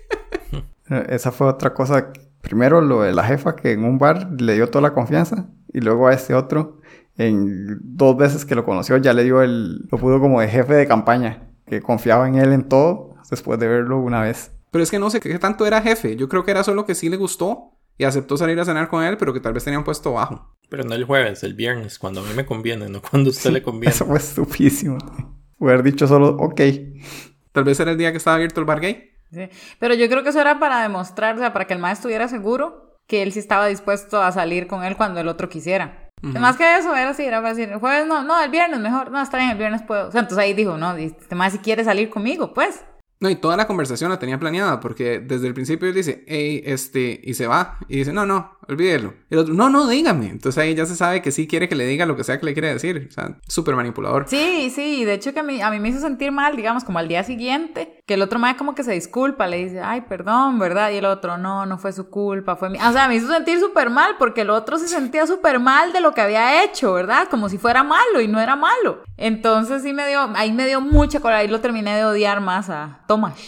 Esa fue otra cosa. Primero lo de la jefa que en un bar le dio toda la confianza. Y luego a este otro, en dos veces que lo conoció, ya le dio el... Lo pudo como de jefe de campaña. Que confiaba en él en todo después de verlo una vez.
Pero es que no sé qué tanto era jefe. Yo creo que era solo que sí le gustó y aceptó salir a cenar con él, pero que tal vez tenían puesto bajo.
Pero no el jueves, el viernes, cuando a mí me conviene, no cuando a usted le conviene.
Eso fue estupidísimo. Haber dicho solo, ok.
Tal vez era el día que estaba abierto el bar gay.
Sí. Pero yo creo que eso era para demostrar, o sea, para que el mae estuviera seguro que él sí estaba dispuesto a salir con él cuando el otro quisiera. Más que eso, era así, era para decir, el jueves no, no, el viernes mejor, no, está bien, el viernes puedo. O sea, entonces ahí dijo, no, este mae si quiere salir conmigo, pues.
No, y toda la conversación la tenía planeada porque desde el principio él dice, hey, este, y se va. Y dice, no, no, olvídelo. Y el otro, no, no, dígame. Entonces ahí ya se sabe que sí quiere que le diga lo que sea que le quiere decir. O sea, súper manipulador.
Sí, sí, de hecho que a mí, a mí me hizo sentir mal, digamos, como al día siguiente, que el otro mae como que se disculpa, le dice, ay, perdón, ¿verdad? Y el otro, no, no fue su culpa, fue mi... O sea, me hizo sentir súper mal porque el otro se sentía súper mal de lo que había hecho, ¿verdad? Como si fuera malo y no era malo. Entonces sí me dio, ahí me dio mucha cólera, ahí lo terminé de odiar más a Tomás.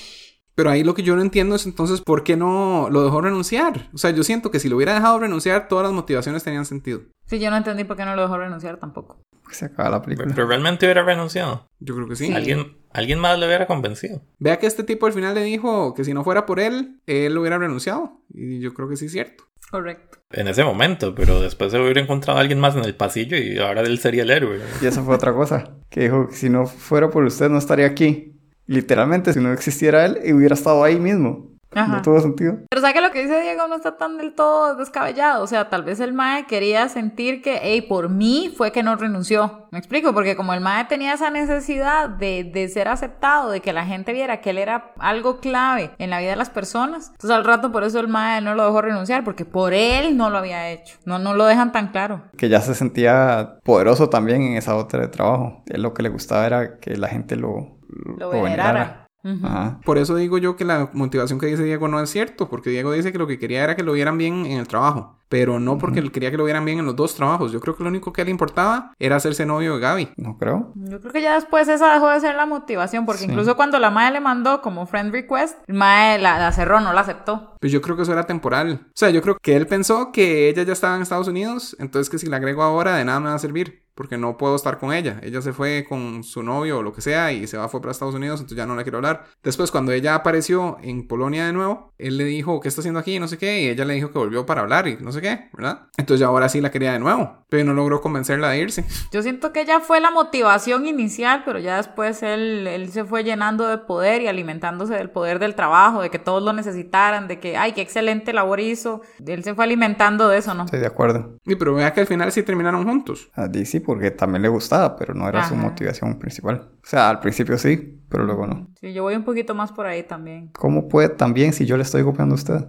Pero ahí lo que yo no entiendo es entonces por qué no lo dejó renunciar. O sea, yo siento que si lo hubiera dejado renunciar, todas las motivaciones tenían sentido.
Sí, yo no entendí por qué no lo dejó renunciar tampoco.
Se acaba la película.
Pero realmente hubiera renunciado.
Yo creo que sí.
Sí.
Alguien, alguien más lo hubiera convencido.
Vea que este tipo al final le dijo que si no fuera por él, él hubiera renunciado. Y yo creo que sí es cierto.
Correcto.
En ese momento, pero después se hubiera encontrado a alguien más en el pasillo y ahora él sería el héroe.
Y esa fue otra cosa. Que dijo que si no fuera por usted no estaría aquí. Literalmente, si no existiera él, hubiera estado ahí mismo.
Ajá.
No tuvo sentido.
Pero ¿sabes que lo que dice Diego no está tan del todo descabellado? O sea, tal vez el Mae quería sentir que, hey, por mí fue que no renunció. ¿Me explico? Porque como el Mae tenía esa necesidad de, de ser aceptado, de que la gente viera que él era algo clave en la vida de las personas, entonces al rato por eso el Mae no lo dejó renunciar, porque por él no lo había hecho. No, no lo dejan tan claro.
Que ya se sentía poderoso también en esa otra de trabajo. Él lo que le gustaba era que la gente lo,
Lo venerara.
Ajá.
Por eso digo yo que la motivación que dice Diego no es cierto, porque Diego dice que lo que quería era que lo vieran bien en el trabajo, pero no porque él quería que lo vieran bien en los dos trabajos. Yo creo que lo único que le importaba era hacerse novio de Gaby.
No creo.
Yo creo que ya después esa dejó de ser la motivación, porque
Sí.
incluso cuando la Mae le mandó como friend request, el Mae la, la cerró, no la aceptó.
Pues yo creo que eso era temporal. O sea, yo creo que él pensó que ella ya estaba en Estados Unidos, entonces que si la agrego ahora de nada me va a servir, porque no puedo estar con ella. Ella se fue con su novio o lo que sea y se va fue para Estados Unidos, entonces ya no la quiero hablar. Después, cuando ella apareció en Polonia de nuevo, él le dijo, ¿qué está haciendo aquí? No sé qué, y ella le dijo que volvió para hablar y no sé qué, ¿verdad? Entonces ya ahora sí la quería de nuevo, pero no logró convencerla de irse.
Yo siento que ella fue la motivación inicial, pero ya después él, él se fue llenando de poder y alimentándose del poder del trabajo, de que todos lo necesitaran, de que, ay, qué excelente labor hizo. Él se fue alimentando de eso, ¿no?
Estoy de acuerdo.
Y pero vea que al final sí terminaron juntos.
A DC porque también le gustaba, pero no era su
Ajá.
motivación principal. O sea, al principio sí, pero luego no.
Sí, yo voy un poquito más por ahí también.
¿Cómo puede también si yo le estoy copiando a usted?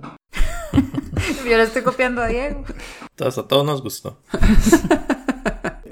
Yo le estoy copiando a Diego.
Entonces a todos nos gustó.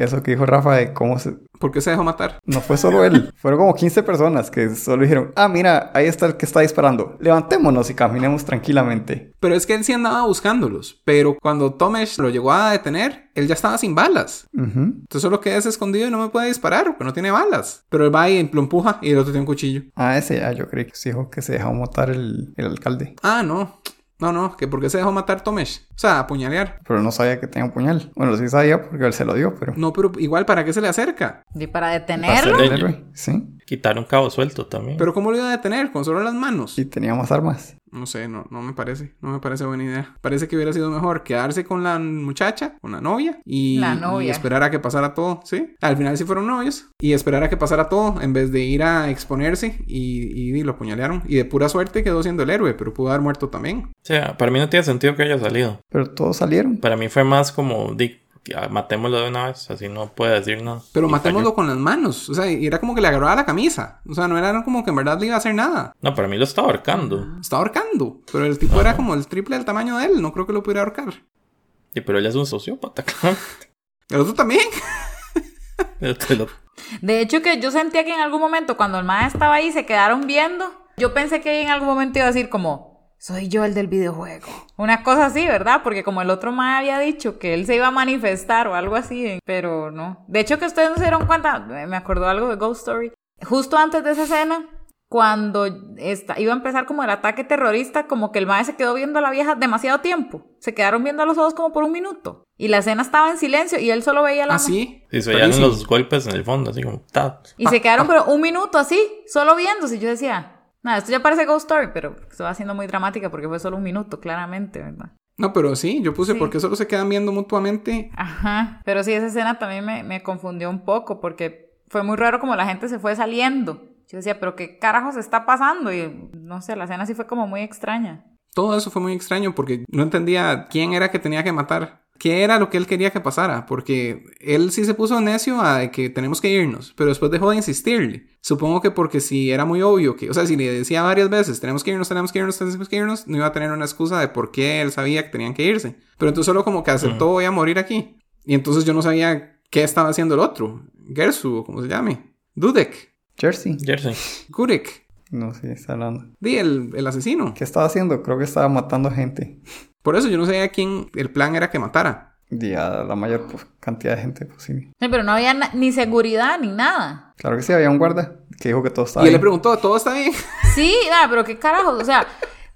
Eso que dijo Rafa de cómo se...
¿Por qué se dejó matar?
No fue solo él, fueron como 15 personas que solo dijeron, ah, mira, ahí está el que está disparando. Levantémonos y caminemos tranquilamente.
Pero es que él sí andaba buscándolos. Pero cuando Tomesh lo llegó a detener, él ya estaba sin balas. Entonces solo queda escondido y no me puede disparar porque no tiene balas. Pero él va y lo empuja y el otro tiene un cuchillo.
Ah, ese ya, yo creí que se dijo que se dejó matar el, el alcalde.
Ah, no. No, no, que por qué se dejó matar Tomesh. O sea, apuñalear.
Pero no sabía que tenía un puñal. Bueno, sí sabía porque él se lo dio, pero...
No, pero igual, ¿para qué se le acerca?
Y para
Para
detenerlo.
héroe, Sí.
Quitar un cabo suelto también.
Pero ¿cómo lo iba a detener? Con solo las manos.
Y tenía más armas.
No sé, no, no me parece. No me parece buena idea. Parece que hubiera sido mejor quedarse con la muchacha, con la novia, y,
La
y esperar a que pasara todo, ¿sí? Al final sí fueron novios. Y esperar a que pasara todo en vez de ir a exponerse y, y lo apuñalearon. Y de pura suerte quedó siendo el héroe, pero pudo haber muerto también.
O sea, para mí no tiene sentido que haya salido.
Pero todos salieron.
Para mí fue más como, ya, matémoslo de una vez, así no puede decir nada.
Pero
Y
matémoslo
falló.
con las manos. O sea, y era como que le agarraba la camisa. O sea, no era como que en verdad le iba a hacer nada.
No, para mí lo está ahorcando.
Estaba ahorcando. Pero el tipo era como el triple del tamaño de él. No creo que lo pudiera ahorcar.
Sí, pero él es un sociópata, claro.
El otro también.
De hecho, que yo sentía que en algún momento, cuando el mae estaba ahí, se quedaron viendo. Yo pensé que en algún momento iba a decir como, soy yo el del videojuego. Una cosa así, ¿verdad? Porque como el otro mae había dicho que él se iba a manifestar o algo así, eh, pero no. De hecho, que ustedes no se dieron cuenta, me acordó algo de Ghost Story. Justo antes de esa escena, cuando esta- iba a empezar como el ataque terrorista, como que el mae se quedó viendo a la vieja demasiado tiempo. Se quedaron viendo a los ojos como por un minuto. Y la escena estaba en silencio y él solo veía la
Así.
Y se oían los golpes en el fondo, así como... ta.
y se quedaron pero un minuto así, solo viéndose. Y yo decía, nada, esto ya parece Ghost Story, pero se va haciendo muy dramática porque fue solo un minuto, claramente, ¿verdad?
No, pero sí, yo puse
Sí.
porque solo se quedan viendo mutuamente.
Ajá. Pero sí, esa escena también me, me confundió un poco porque fue muy raro como la gente se fue saliendo. Yo decía, pero qué carajos está pasando. Y no sé, la escena sí fue como muy extraña.
Todo eso fue muy extraño porque no entendía quién era que tenía que matar. ¿Qué era lo que él quería que pasara? Porque él sí se puso necio a que tenemos que irnos, pero después dejó de insistirle. Supongo que porque si era muy obvio que, o sea, si le decía varias veces, tenemos que irnos, tenemos que irnos, tenemos que irnos, no iba a tener una excusa de por qué él sabía que tenían que irse. Pero entonces solo como que aceptó voy a morir aquí. Y entonces yo no sabía qué estaba haciendo el otro. Gersu, o como se llame. Dudek.
Jersey.
Jersey.
Gurek.
No sé, está hablando.
Di, el, el asesino.
¿Qué estaba haciendo? Creo que estaba matando gente.
Por eso yo no sabía quién el plan era que matara.
Y a la mayor pues, cantidad de gente posible.
Sí, pero no había ni seguridad ni nada.
Claro que sí, había un guarda que dijo que todo estaba
Y él le
bien.
preguntó, ¿todo está bien?
Sí, nada, pero qué carajos. O sea,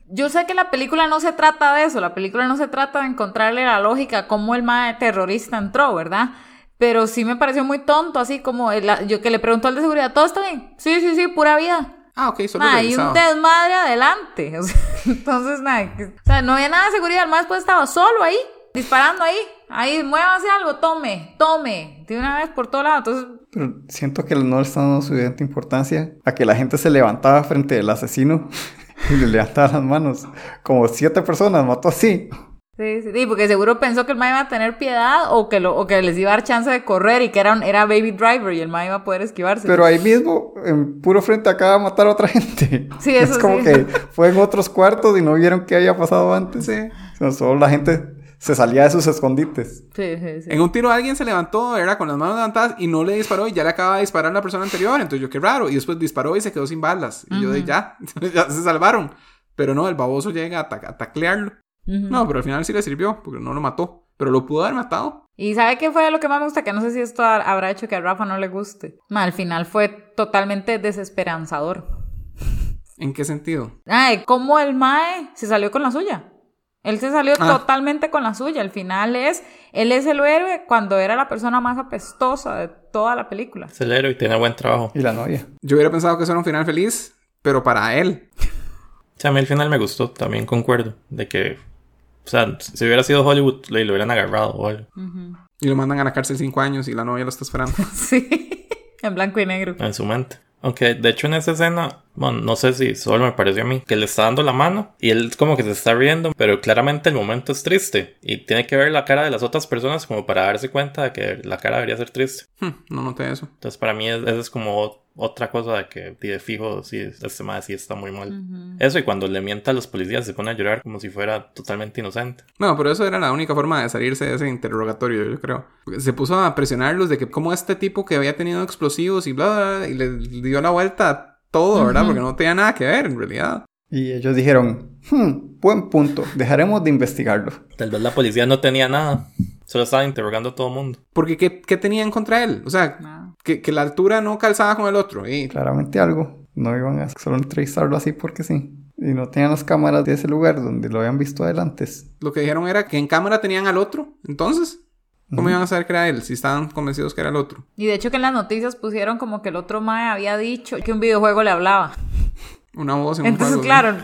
yo sé que la película no se trata de eso. La película no se trata de encontrarle la lógica a cómo el mae terrorista entró, ¿verdad? Pero sí me pareció muy tonto, así como el- yo que le preguntó al de seguridad, ¿todo está bien? Sí, sí, sí, pura vida.
Ah, ok, solo
Nah, y un desmadre adelante. O sea, entonces, nada, que- o sea, no había nada de seguridad. El más después estaba solo ahí, disparando ahí. Ahí, muévase algo, tome, tome. De una vez por todo lado. Entonces,
Pero siento que no le están dando suficiente importancia a que la gente se levantaba frente al asesino y le levantaba las manos. Como siete personas mató así.
Sí, sí, sí, porque seguro pensó que el mae iba a tener piedad o que, lo, o que les iba a dar chance de correr y que era, un- era Baby Driver y el mae iba a poder esquivarse.
Pero ahí mismo, en puro frente, acaba de matar a otra gente.
Sí, eso
Es como
sí.
que fue en otros cuartos y no vieron qué había pasado antes.
Sí.
O sea, solo la gente se salía de sus escondites.
Sí, sí, sí.
En un tiro alguien se levantó, era con las manos levantadas y no le disparó y ya le acaba de disparar la persona anterior. Entonces yo, qué raro. Y después disparó y se quedó sin balas. Y yo de ya, ya se salvaron. Pero no, el baboso llega a, ta- a taclearlo. No, pero al final sí le sirvió porque no lo mató. Pero lo pudo haber matado.
Y ¿sabe qué fue lo que más me gusta? Que no sé si esto ha- habrá hecho que a Rafa no le guste. Ma, al final fue totalmente desesperanzador.
¿En qué sentido?
Ay, cómo el Mae se salió con la suya. Él se salió
Ah.
totalmente con la suya. Al final es, él es el héroe cuando era la persona más apestosa de toda la película.
Es el héroe y tiene buen trabajo.
Y la novia.
Yo hubiera pensado que eso era un final feliz, pero para él.
O sea, a mí el final me gustó, también concuerdo. De que, o sea, si hubiera sido Hollywood, le lo hubieran agarrado o algo.
Y lo mandan a la cárcel cinco años y la novia lo está esperando.
Sí, en blanco y negro.
en su mente. Aunque de hecho en esa escena, bueno, no sé si solo me pareció a mí, que le está dando la mano y él como que se está riendo, pero claramente el momento es triste y tiene que ver la cara de las otras personas como para darse cuenta de que la cara debería ser triste.
Hmm, no noté eso.
Entonces para mí es- eso es como otra cosa de que de fijo, sí, este madre sí está muy mal. Eso y cuando le mienta a los policías se pone a llorar como si fuera totalmente inocente.
No, pero eso era la única forma de salirse de ese interrogatorio, yo creo. Se puso a presionarlos de que como este tipo que había tenido explosivos y bla, bla, bla, y le dio la vuelta a todo, ¿verdad? Porque no tenía nada que ver en realidad.
Y ellos dijeron, "Hmm, buen punto, dejaremos de investigarlo.
Tal vez la policía no tenía nada, solo estaba interrogando a todo el mundo.
Porque ¿qué, qué tenían contra él? O sea,
Nada.
Que, que la altura no calzaba con el otro. Y
Claramente algo. No iban a solo entrevistarlo así porque sí. Y no tenían las cámaras de ese lugar donde lo habían visto adelante.
lo que dijeron era que en cámara tenían al otro. Entonces, ¿cómo iban a saber que era él si estaban convencidos que era el otro?
Y de hecho que en las noticias pusieron como que el otro Mae había dicho que un videojuego le hablaba.
Una voz en un
Entonces,
juego, ¿sí?
claro.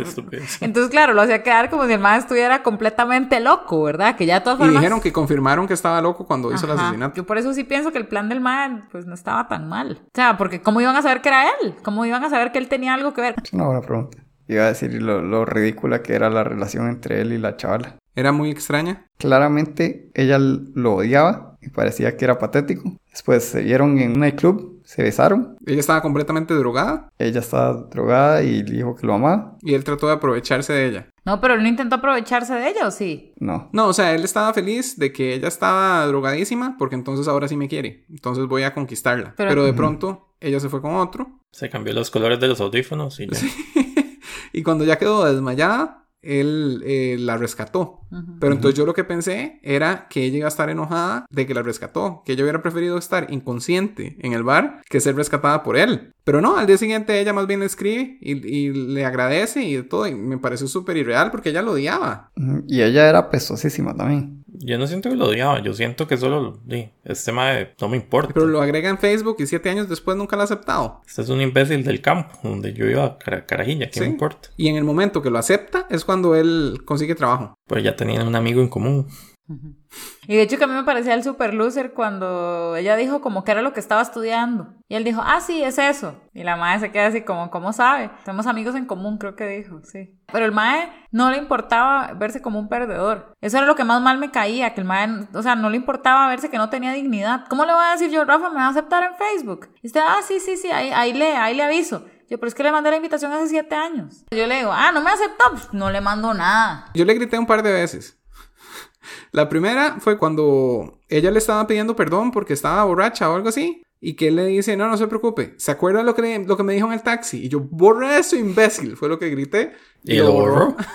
Entonces, claro, lo hacía quedar como si el Mae estuviera completamente loco, ¿verdad? Que ya de todas
Y
formas...
dijeron que confirmaron que estaba loco cuando hizo el
Ajá.
asesinato.
Yo por eso sí pienso que el plan del man pues no estaba tan mal. O sea, porque ¿cómo iban a saber que era él? ¿Cómo iban a saber que él tenía algo que ver?
Es una buena pregunta. Iba a decir lo, lo ridícula que era la relación entre él y la chavala.
Era muy extraña.
Claramente ella lo odiaba y parecía que era patético. Después se vieron en un nightclub, se besaron.
Ella estaba completamente drogada
Ella estaba drogada y dijo que lo amaba.
y él trató de aprovecharse de ella.
No, pero él no intentó aprovecharse de ella, ¿o sí?
No.
No, o sea, él estaba feliz de que ella estaba drogadísima porque entonces ahora sí me quiere. Entonces voy a conquistarla.
Pero-
Pero, de pronto ella se fue con otro
Se cambió los colores de los audífonos y ya.
y cuando ya quedó desmayada, él eh, la rescató. Pero entonces yo lo que pensé era que ella iba a estar enojada de que la rescató, que ella hubiera preferido estar inconsciente en el bar que ser rescatada por él. Pero no, al día siguiente ella más bien le escribe y, y le agradece y de todo, y me pareció súper irreal porque ella lo odiaba.
Y ella era pestosísima también.
Yo no siento que lo odiaba, yo siento que solo, este mae no me importa.
Pero lo agrega en Facebook y siete años después nunca lo ha aceptado.
Este es un imbécil del campo, donde yo iba cara- carajilla, ¿qué
Sí.
me importa?
Y en el momento que lo acepta es cuando él consigue trabajo.
Pero ya tenían un amigo en común.
Y de hecho que a mí me parecía el super loser cuando ella dijo como que era lo que estaba estudiando. Y él dijo, ah, sí, es eso. Y la madre se queda así como, ¿cómo sabe? Somos amigos en común, creo que dijo, sí. Pero el mae no le importaba verse como un perdedor. Eso era lo que más mal me caía, que el mae, o sea, no le importaba verse que no tenía dignidad. ¿Cómo le voy a decir yo, Rafa, me va a aceptar en Facebook? Y usted, ah, sí, sí, sí, ahí, ahí, le, ahí le aviso. Yo, pero es que le mandé la invitación hace siete años. Yo le digo, ah, no me aceptó, pues no le mando nada.
Yo le grité un par de veces. La primera fue cuando ella le estaba pidiendo perdón porque estaba borracha o algo así. Y que él le dice, no, no se preocupe. ¿Se acuerda lo que, lo que me dijo en el taxi? Y yo, borra eso, imbécil. Fue lo que grité.
Y lo borró.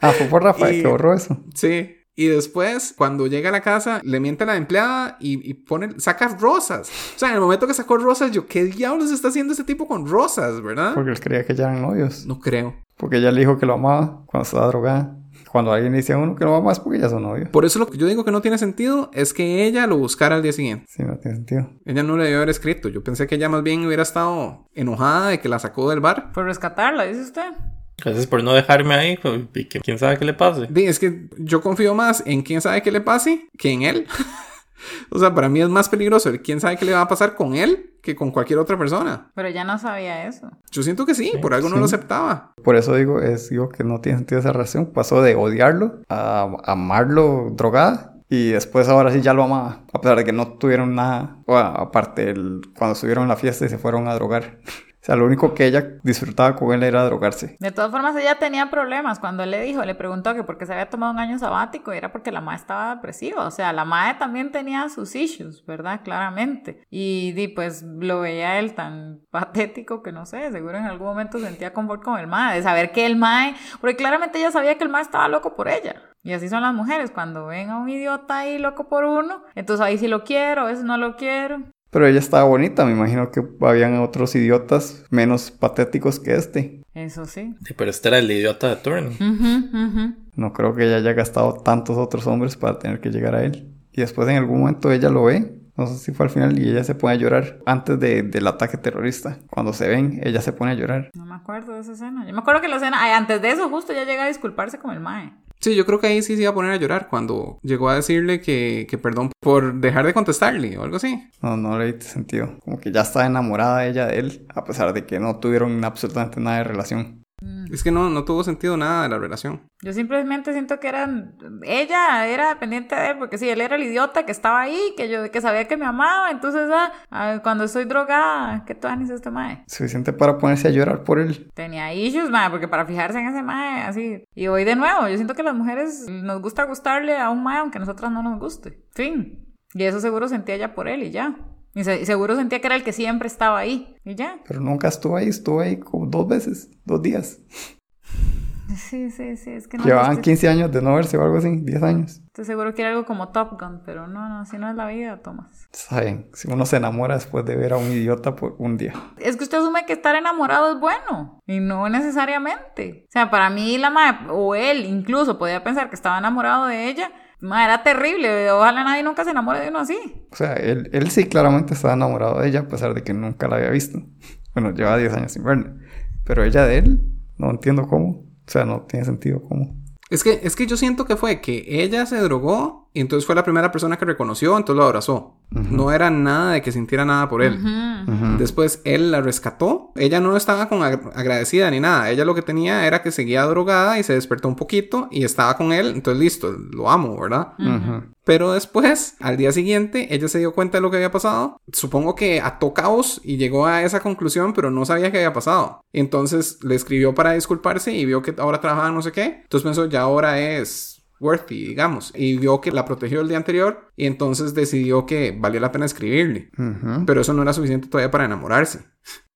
Ah, fue por Rafael
Y-
que borró eso.
Sí. Y después, cuando llega a la casa, le miente a la empleada y, y pone, saca rosas. O sea, en el momento que sacó rosas, yo, ¿qué diablos está haciendo este tipo con rosas, verdad?
Porque él creía que ya eran novios.
No creo.
Porque ella le dijo que lo amaba cuando estaba drogada. Cuando alguien le dice a uno que lo ama es porque ya son novios.
Por eso lo que yo digo que no tiene sentido es que ella lo buscara al día siguiente.
Sí, no tiene sentido.
Ella no le debió haber escrito. Yo pensé que ella más bien hubiera estado enojada de que la sacó del bar.
Por rescatarla, dice usted.
Gracias por no dejarme ahí, pues, y que quién sabe qué le pase.
Di, Es que yo confío más en quién sabe qué le pase que en él. o sea, para mí es más peligroso el quién sabe qué le va a pasar con él que con cualquier otra persona.
Pero ya no sabía eso.
Yo siento que sí, por algo no
sí.
lo aceptaba.
Por eso digo, es, digo que no tiene sentido esa relación. Pasó de odiarlo a amarlo drogada. Y después ahora sí ya lo amaba. A pesar de que no tuvieron nada. O, aparte, el, cuando estuvieron en la fiesta y se fueron a drogar. O sea, lo único que ella disfrutaba con él era drogarse.
De todas formas, ella tenía problemas. Cuando él le dijo, le preguntó que por qué se había tomado un año sabático, y era porque la madre estaba depresiva. O sea, la madre también tenía sus issues, ¿verdad? Claramente. Y, di, pues lo veía él tan patético que no sé, seguro en algún momento sentía confort con el mae, de saber que el mae, porque claramente ella sabía que el mae estaba loco por ella. Y así son las mujeres, cuando ven a un idiota ahí loco por uno, entonces ahí sí lo quiero, a veces no lo quiero.
Pero ella estaba bonita. Me imagino que habían otros idiotas menos patéticos que este.
Eso sí.
Sí, pero este era el idiota de turno.
Ujú, ujú.
No creo que ella haya gastado tantos otros hombres para tener que llegar a él. Y después en algún momento ella lo ve. No sé si fue al final y ella se pone a llorar antes de- del ataque terrorista. Cuando se ven, ella se pone a llorar.
No me acuerdo de esa escena. Yo me acuerdo que la escena, ay, antes de eso, justo ya llega a disculparse con el mae.
Sí, yo creo que ahí sí se iba a poner a llorar cuando llegó a decirle que, que perdón por dejar de contestarle o algo así.
No, no le sentido. Como que ya estaba enamorada ella de él, a pesar de que no tuvieron absolutamente nada de relación.
Es que no, no tuvo sentido nada de la relación.
Yo simplemente siento que eran. Ella era dependiente de él, porque sí, él era el idiota que estaba ahí, que yo que sabía que me amaba. Entonces, ah, ah, cuando estoy drogada, ¿qué tú haces este mae?
Suficiente para ponerse a llorar por él.
Tenía issues, mae, porque para fijarse en ese mae, así. Y hoy de nuevo, yo siento que las mujeres nos gusta gustarle a un mae, aunque a nosotras no nos guste. Fin. Y eso seguro sentía ella por él y ya. Y se- y seguro sentía que era el que siempre estaba ahí. Y ya.
Pero nunca estuvo ahí, estuvo ahí como dos veces, dos días.
Sí, sí, sí. Es que no.
Llevaban
estoy,
15 años de no verse o algo así, 10 años.
estoy seguro que era algo como Top Gun, pero no, no, así no es la vida, Tomás.
Saben, si uno se enamora después de ver a un idiota por un día.
Es que usted asume que estar enamorado es bueno y no necesariamente. O sea, para mí la madre, o él incluso podía pensar que estaba enamorado de ella. Ma, era terrible. Ojalá nadie nunca se enamore de uno así.
O sea, él, él sí claramente estaba enamorado de ella, a pesar de que nunca la había visto. Bueno, lleva 10 años sin verla. Pero ella de él, no entiendo cómo. O sea, no tiene sentido cómo.
Es que, es que yo siento que fue que ella se drogó y entonces fue la primera persona que reconoció, entonces lo abrazó. No era nada de que sintiera nada por él.
Ujú.
Después él la rescató. Ella no estaba con ag- agradecida ni nada. Ella lo que tenía era que seguía drogada y se despertó un poquito y estaba con él. Entonces listo, lo amo, ¿verdad? Pero después, al día siguiente, ella se dio cuenta de lo que había pasado. Supongo que ató caos y llegó a esa conclusión, pero no sabía qué había pasado. Entonces le escribió para disculparse y vio que ahora trabajaba no sé qué. Entonces pensó, ya ahora es worthy, digamos. Y vio que la protegió el día anterior y entonces decidió que valía la pena escribirle. Pero eso no era suficiente todavía para enamorarse.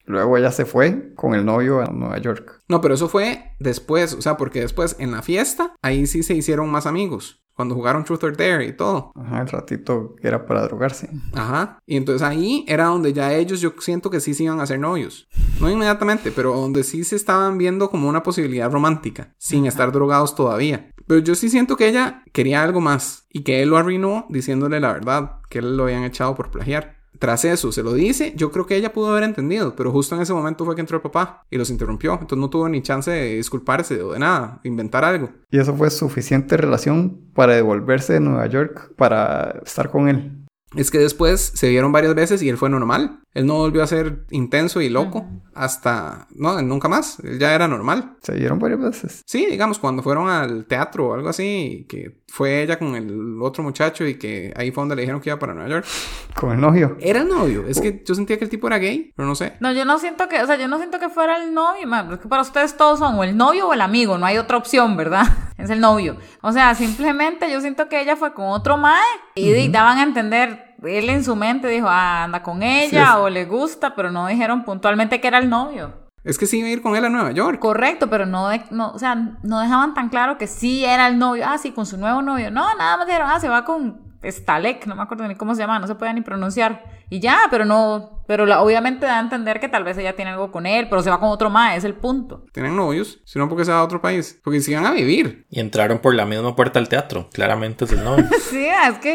Luego ella se fue con el novio a Nueva York.
No, pero eso fue después, o sea, porque después en la fiesta, ahí sí se hicieron más amigos. Cuando jugaron Truth or Dare y todo.
Ajá, el ratito que era para drogarse.
Ajá. Y entonces ahí era donde ya ellos yo siento que sí se iban a hacer novios. No inmediatamente, pero donde sí se estaban viendo como una posibilidad romántica, sin estar drogados todavía. Pero yo sí siento que ella quería algo más y que él lo arruinó diciéndole la verdad, que él lo habían echado por plagiar. Tras eso, se lo dice, yo creo que ella pudo haber entendido, pero justo en ese momento fue que entró el papá y los interrumpió. Entonces no tuvo ni chance de disculparse o de nada, inventar algo.
Y eso fue suficiente relación para devolverse de Nueva York para estar con él.
Es que después se vieron varias veces y él fue normal. Él no volvió a ser intenso y loco hasta... No, nunca más. Él ya era normal.
Se vieron varias veces.
Sí, digamos, cuando fueron al teatro o algo así, que fue ella con el otro muchacho y que ahí fue donde le dijeron que iba para Nueva York.
Con el novio.
Era el novio. Es que yo sentía que el tipo era gay, pero no sé.
No, yo no siento que, o sea, yo no siento que fuera el novio, man, es que para ustedes todos son o el novio o el amigo, no hay otra opción, ¿verdad? Es el novio. O sea, simplemente yo siento que ella fue con otro mae y daban a entender, él en su mente dijo, ah, anda con ella
Sí,
o le gusta, pero no dijeron puntualmente que era el novio.
Es que sí iba a ir con él a Nueva York.
Correcto, pero no, de- no, o sea, no dejaban tan claro que sí era el novio. Ah, sí, con su nuevo novio. No, nada más dijeron, ah, se va con Stalek, no me acuerdo ni cómo se llama, no se podía ni pronunciar. Y ya, pero no, pero la- obviamente da a entender que tal vez ella tiene algo con él, pero se va con otro más, es el punto.
Tienen novios, sino porque se va a otro país. Porque si iban a vivir.
Y entraron por la misma puerta al teatro. Claramente es el novio.
Sí, es que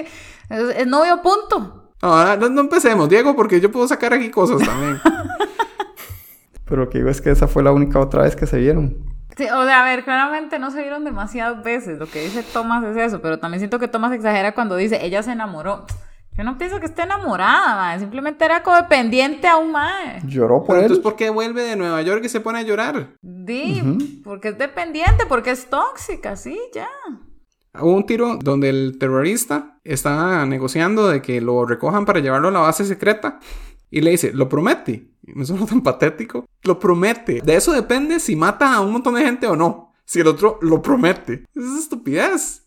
es, es novio punto.
No, ahora no, no empecemos, Diego, porque yo puedo sacar aquí cosas también.
Pero lo que digo es que esa fue la única otra vez que se vieron.
Sí, o sea, a ver, claramente no se vieron demasiadas veces. Lo que dice Thomas es eso, pero también siento que Thomas exagera cuando dice ella se enamoró. Yo no pienso que esté enamorada, simplemente era codependiente a un mae.
Lloró por
Pero entonces,
él.
¿por qué vuelve de Nueva York y se pone a llorar?
Di, porque es dependiente, porque es tóxica, sí, ya.
Hubo un tiro donde el terrorista está negociando de que lo recojan para llevarlo a la base secreta y le dice, lo promete. Me suena tan patético. Lo promete. De eso depende si mata a un montón de gente o no. Si el otro lo promete. Es estupidez.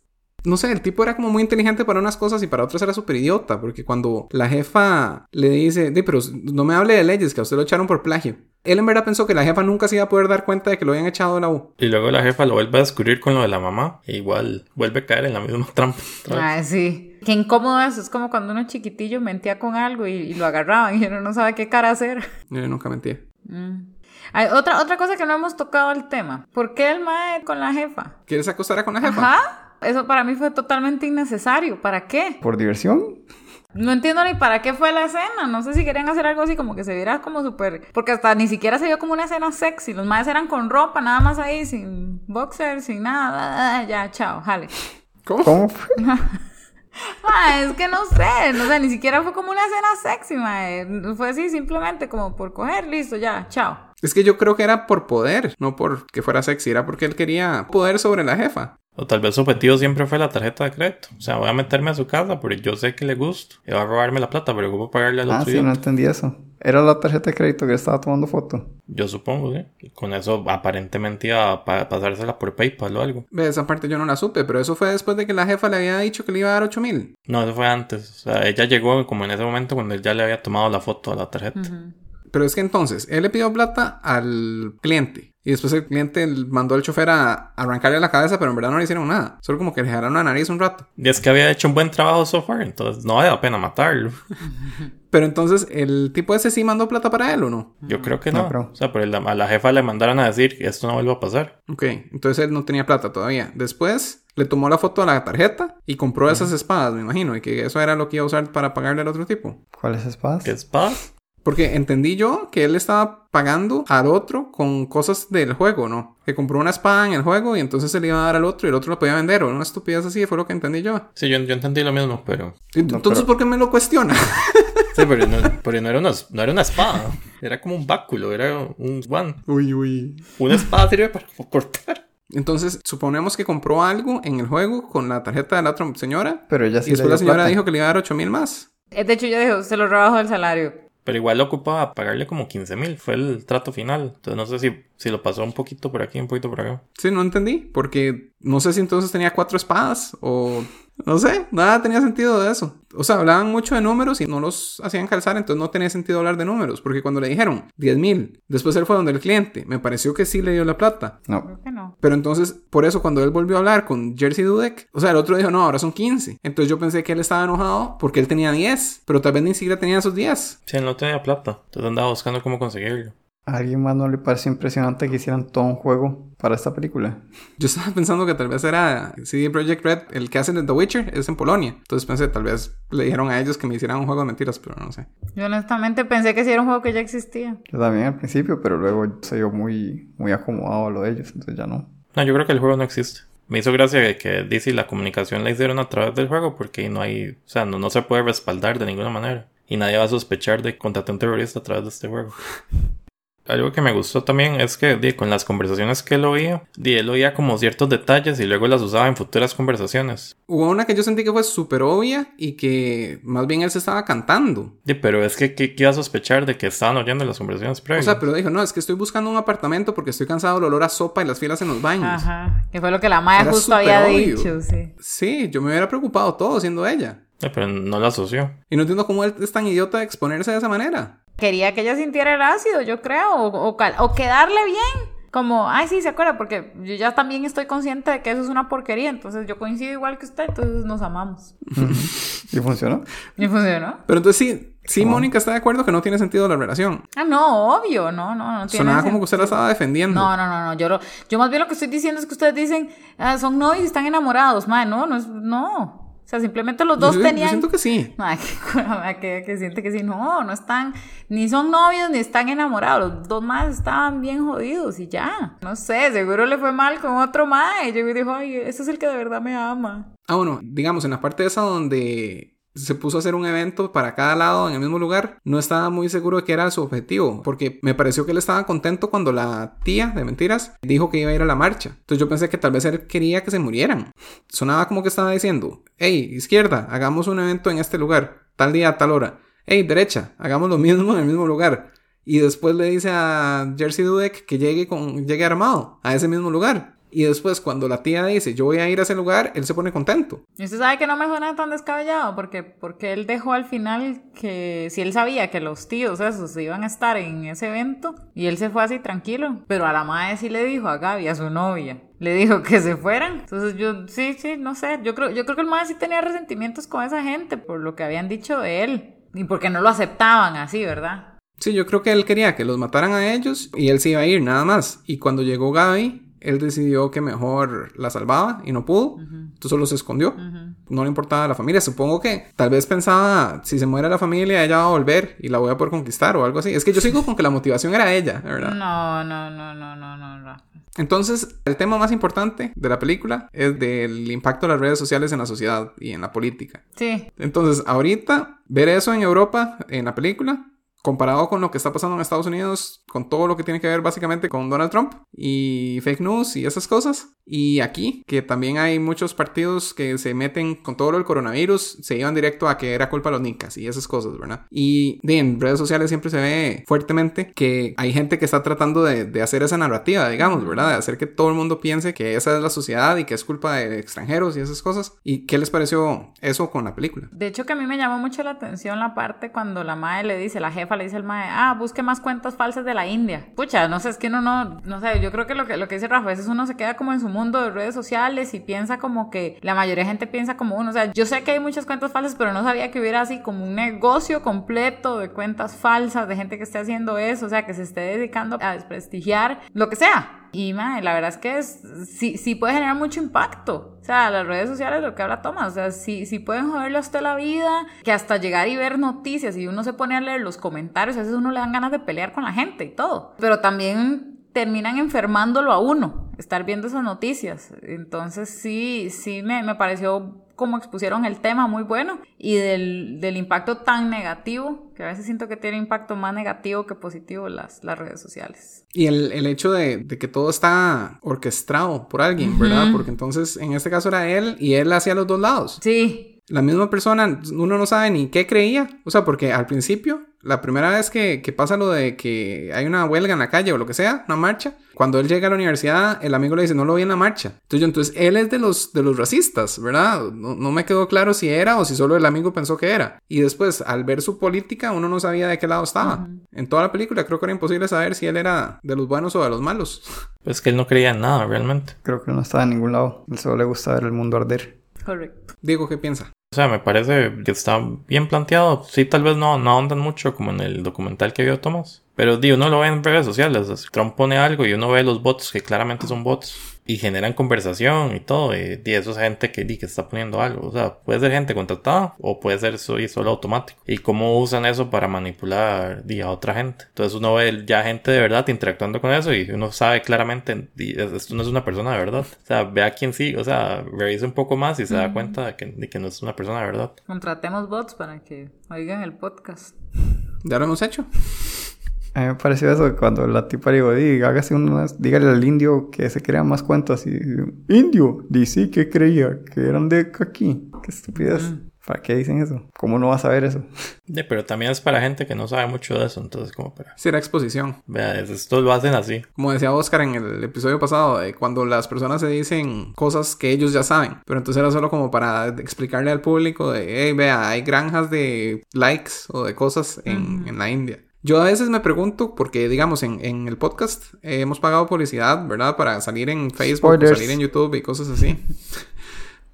No sé, el tipo era como muy inteligente para unas cosas y para otras era súper idiota. Porque cuando la jefa le dice, "Di, pero no me hable de leyes, que a usted lo echaron por plagio. Él en verdad pensó que la jefa nunca se iba a poder dar cuenta de que lo habían echado de la U.
Y luego la jefa lo vuelve a descubrir con lo de la mamá. E igual vuelve a caer en la misma trampa.
Ay, sí. Qué incómodo eso. Es como cuando uno chiquitillo mentía con algo y, y lo agarraban y uno no sabe qué cara hacer.
Yo nunca mentí.
Mm. Hay otra, otra cosa que no hemos tocado el tema. ¿Por qué el mae con la jefa?
¿Quieres acostar con la jefa?
Ajá. Eso para mí fue totalmente innecesario. ¿Para qué?
Por diversión.
No entiendo ni para qué fue la escena. No sé si querían hacer algo así como que se viera como súper... Porque hasta ni siquiera se vio como una escena sexy. Los maes eran con ropa, nada más ahí, sin boxer, sin nada. Ya, chao, jale.
¿Cómo?
¿Cómo
Ah, es que no sé, no sé, ni siquiera fue como una escena sexy, mae. Fue así simplemente como por coger, listo, ya, chao.
Es que yo creo que era por poder, no por que fuera sexy, era porque él quería poder sobre la jefa.
O tal vez su objetivo siempre fue la tarjeta de crédito. O sea, voy a meterme a su casa porque yo sé que le gusto. Y va a robarme la plata, pero ¿cómo pagarle al
Ah,
otro
sí, no entendí eso. Era la tarjeta de crédito que estaba tomando foto.
Yo supongo, ¿sí? Y con eso aparentemente iba a pa- pasársela por PayPal o algo.
Ve, esa parte yo no la supe, pero eso fue después de que la jefa le había dicho que le iba a dar 8 mil.
No, eso fue antes. O sea, ella llegó como en ese momento cuando él ya le había tomado la foto a la tarjeta.
Pero es que entonces, él le pidió plata al cliente. Y después el cliente mandó al chofer a arrancarle la cabeza, pero en verdad no le hicieron nada. Solo como que le jalaron la nariz un rato.
Y es que había hecho un buen trabajo so far, entonces no vale la pena matarlo.
Pero entonces, ¿el tipo ese sí mandó plata para él o no?
Yo creo que
No
no. O sea, pero la- a la jefa le mandaron a decir que esto no vuelva a pasar.
Ok, entonces él no tenía plata todavía. Después le tomó la foto a la tarjeta y compró esas espadas, me imagino. Y que eso era lo que iba a usar para pagarle al otro tipo.
¿Cuáles espadas?
¿Qué es paz?
Porque entendí yo que él estaba pagando al otro con cosas del juego, ¿no? Que compró una espada en el juego y entonces se le iba a dar al otro y el otro lo podía vender o una estupidez así, fue lo que entendí yo.
Sí, yo, yo entendí lo mismo, pero...
Entonces, ¿por qué me lo cuestiona?
Sí, pero no, pero no era, una, no era una espada. Era como un báculo, era un one.
Uy, uy.
Una espada sirve para cortar.
Entonces, suponemos que compró algo en el juego con la tarjeta de la otra señora.
Pero ella sí
y después
le
la señora
plata.
dijo que le iba a dar 8 mil más.
Eh, De hecho, yo dijo, se lo rebajo del salario.
Pero igual lo ocupaba pagarle como 15 mil. Fue el trato final. Entonces no sé si, si lo pasó un poquito por aquí, un poquito por acá.
Sí, no entendí. Porque no sé si entonces tenía cuatro espadas o... No sé, nada tenía sentido de eso. O sea, hablaban mucho de números y no los hacían calzar, entonces no tenía sentido hablar de números. Porque cuando le dijeron 10 mil, después él fue donde el cliente, me pareció que sí le dio la plata.
No.
Creo que no.
Pero entonces, por eso, cuando él volvió a hablar con Jersey Dudek, o sea, el otro dijo, no, ahora son 15. Entonces yo pensé que él estaba enojado porque él tenía 10, pero tal vez ni siquiera tenía esos 10.
Sí, él no tenía plata. Entonces andaba buscando cómo conseguirlo.
¿A alguien más no le pareció impresionante que hicieran todo un juego para esta película?
Yo estaba pensando que tal vez era CD Projekt Red, el que hacen de The Witcher, es en Polonia. Entonces pensé, tal vez le dijeron a ellos que me hicieran un juego de mentiras, pero no sé.
Yo honestamente pensé que sí era un juego que ya existía.
Yo también al principio, pero luego se dio muy, muy acomodado a lo de ellos, entonces ya no.
No, yo creo que el juego no existe. Me hizo gracia que DC la comunicación la hicieron a través del juego porque no hay, o sea, no, no se puede respaldar de ninguna manera. Y nadie va a sospechar de contratar un terrorista a través de este juego. Algo que me gustó también es que di, con las conversaciones que él oía, di, él oía como ciertos detalles y luego las usaba en futuras conversaciones.
Hubo una que yo sentí que fue súper obvia y que más bien él se estaba cantando.
Di, pero es que ¿qué, qué iba a sospechar de que estaban oyendo las conversaciones
O
previas?
sea, pero dijo, no, es que estoy buscando un apartamento porque estoy cansado del olor a sopa y las filas en los baños.
Ajá. Que fue lo que la Maya
Era
justo había
obvio.
dicho, sí.
Sí, yo me hubiera preocupado todo siendo ella.
Eh, pero no lo asoció.
Y no entiendo cómo él es tan idiota de exponerse de esa manera.
Quería que ella sintiera el ácido, yo creo, o, o, cal- o quedarle bien. Como, ay, sí, se acuerda, porque yo ya también estoy consciente de que eso es una porquería, entonces yo coincido igual que usted, entonces nos amamos.
¿Y funcionó?
¿Y funcionó?
Pero entonces sí, sí,
¿Cómo?
Mónica está de acuerdo que no tiene sentido la relación.
Ah, no, obvio, no, no, no tiene
Sonaba como que usted la estaba defendiendo.
No, no, no, no, yo, lo- yo más bien lo que estoy diciendo es que ustedes dicen, ah, son novios y están enamorados, madre, no, no es, no. O sea, simplemente los
Yo-
dos
yo,
tenían...
siento que sí.
Ay, que, que, que siente que sí, no, no están, ni son novios ni están enamorados, los dos más estaban bien jodidos y ya. No sé, seguro le fue mal con otro más y llegó y dijo, ay, ese es el que de verdad me ama.
Ah, bueno, digamos, en la parte esa donde se puso a hacer un evento para cada lado en el mismo lugar, no estaba muy seguro de que era su objetivo, porque me pareció que él estaba contento cuando la tía de mentiras dijo que iba a ir a la marcha. Entonces yo pensé que tal vez él quería que se murieran. Sonaba como que estaba diciendo, hey, izquierda, hagamos un evento en este lugar, tal día, tal hora. Hey, derecha, hagamos lo mismo en el mismo lugar. Y después le dice a Jersey Dudek que llegue, con, llegue armado a ese mismo lugar. Y después cuando la tía dice, yo voy a ir a ese lugar, él se pone contento.
Y usted sabe que no me suena tan descabellado, porque, porque él dejó al final que si él sabía que los tíos esos iban a estar en ese evento, y él se fue así tranquilo, pero a la madre sí le dijo a Gaby, a su novia, le dijo que se fueran. Entonces yo, sí, sí, no sé, yo creo, yo creo que el madre sí tenía resentimientos con esa gente por lo que habían dicho de él, y porque no lo aceptaban así, ¿verdad?
Sí, yo creo que él quería que los mataran a ellos y él se iba a ir nada más. Y cuando llegó Gaby, él decidió que mejor la salvaba y no pudo. Entonces solo se escondió. No le importaba la familia. Supongo que tal vez pensaba, si se muere la familia, ella va a volver y la voy a poder conquistar o algo así. Es que yo sigo con que la motivación era ella, ¿verdad?
No, no, no, no, no, no, no.
Entonces, el tema más importante de la película es del impacto de las redes sociales en la sociedad y en la política.
Sí,
Entonces, ahorita, ver eso en Europa, en la película, comparado con lo que está pasando en Estados Unidos, con todo lo que tiene que ver básicamente con Donald Trump y fake news y esas cosas. Y aquí, que también hay muchos partidos que se meten con todo del coronavirus, se iban directo a que era culpa de los nicas y esas cosas, ¿verdad? Y en redes sociales siempre se ve fuertemente que hay gente que está tratando de, de hacer esa narrativa, digamos, ¿verdad? De hacer que todo el mundo piense que esa es la sociedad y que es culpa de extranjeros y esas cosas. ¿Y qué les pareció eso con la película?
De hecho, que a mí me llamó mucho la atención la parte cuando la madre le dice, la jefa le dice al madre, ah, busque más cuentas falsas de la India. Pucha, no sé, es que uno no, no sé, yo creo que lo que, lo que dice Rafa, a veces uno se queda como en su mundo de redes sociales y piensa como que la mayoría de gente piensa como uno. O sea, yo sé que hay muchas cuentas falsas, pero no sabía que hubiera así como un negocio completo de cuentas falsas, de gente que esté haciendo eso, o sea, que se esté dedicando a desprestigiar lo que sea. Y mae, la verdad es que es, sí, sí puede generar mucho impacto. O sea, las redes sociales, lo que habla Tomás, o sea, sí, sí pueden joderle a usted la vida, que hasta llegar y ver noticias y uno se pone a leer los comentarios, a veces uno le dan ganas de pelear con la gente y todo. Pero también terminan enfermándolo a uno, estar viendo esas noticias. Entonces sí, sí me, me pareció como expusieron el tema muy bueno y del, del, impacto tan negativo, que a veces siento que tiene impacto más negativo que positivo las, las redes sociales.
Y el, el hecho de, de, que todo está orquestado por alguien, uh -huh. ¿verdad? Porque entonces en este caso era él y él hacía los dos lados.
Sí.
La misma persona, uno no sabe ni qué creía. O sea, porque al principio, la primera vez que, que, pasa lo de que hay una huelga en la calle o lo que sea, una marcha, cuando él llega a la universidad, el amigo le dice, no lo vi en la marcha. Entonces, yo, entonces él es de los, de los racistas, ¿verdad? No, no, me quedó claro si era o si solo el amigo pensó que era. Y después, al ver su política, uno no sabía de qué lado estaba. Uh -huh. En toda la película creo que era imposible saber si él era de los buenos o de los malos.
Pues que él no creía en nada, realmente.
Creo que no estaba en ningún lado. Él solo le gusta ver el mundo arder.
Correcto.
Diego, ¿qué piensa?
O sea, me parece que está bien planteado. Sí, tal vez no, no ahondan mucho como en el documental que vio Tomás. Pero digo, uno lo ve en redes sociales. Trump pone algo y uno ve los bots que claramente son bots. Y generan conversación y todo. Y, y eso es gente que, que está poniendo algo. O sea, puede ser gente contratada o puede ser solo, solo automático. Y cómo usan eso para manipular di, a otra gente. Entonces uno ve ya gente de verdad interactuando con eso y uno sabe claramente, di, esto no es una persona de verdad. O sea, ve a quién sí, o sea, revisa un poco más y se da cuenta de que, de que no es una persona de verdad.
Contratemos bots para que oigan el podcast.
Ya lo hemos hecho.
A mí me pareció eso cuando la tipa digo, diga, hágase unas, dígale al indio que se crean más cuentos y indio, dice que creía que eran de aquí. Qué estupidez. Mm. ¿Para qué dicen eso? ¿Cómo no vas a ver eso?
Sí, pero también es para gente que no sabe mucho de eso, entonces como para...
Será exposición.
Vea, esto lo hacen así.
Como decía Oscar en el episodio pasado, eh, cuando las personas se dicen cosas que ellos ya saben, pero entonces era solo como para explicarle al público de, hey, vea, hay granjas de likes o de cosas en, mm. en la India. Yo a veces me pregunto, porque digamos en, en el podcast eh, hemos pagado publicidad, ¿verdad? Para salir en Facebook, Spoilers. salir en YouTube y cosas así.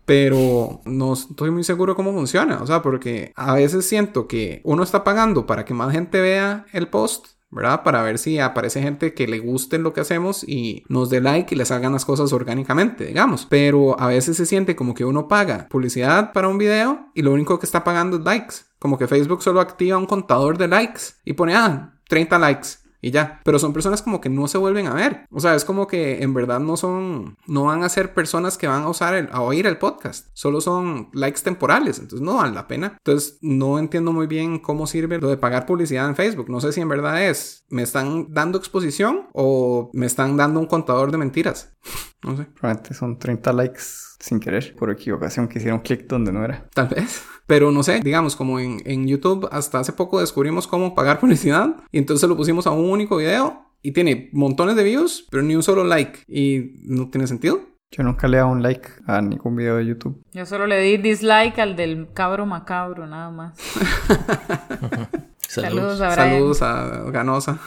Pero no estoy muy seguro cómo funciona. O sea, porque a veces siento que uno está pagando para que más gente vea el post. ¿Verdad? Para ver si aparece gente que le guste lo que hacemos y nos dé like y les hagan las cosas orgánicamente, digamos. Pero a veces se siente como que uno paga publicidad para un video y lo único que está pagando es likes. Como que Facebook solo activa un contador de likes y pone, ah, 30 likes y ya. Pero son personas como que no se vuelven a ver. O sea, es como que en verdad no son, no van a ser personas que van a usar, el, a oír el podcast. Solo son likes temporales. Entonces no vale la pena. Entonces no entiendo muy bien cómo sirve lo de pagar publicidad en Facebook. No sé si en verdad es, me están dando exposición o me están dando un contador de mentiras. No sé.
Probablemente son 30 likes sin querer, por equivocación, que hicieron clic donde no era.
Tal vez. Pero no sé, digamos, como en, en, YouTube hasta hace poco descubrimos cómo pagar publicidad y entonces lo pusimos a un único video y tiene montones de views, pero ni un solo like y no tiene sentido.
Yo nunca le he dado un like a ningún video de YouTube.
Yo solo le di dislike al del cabro macabro, nada más.
Saludos a Brian. Saludos a Ganosa.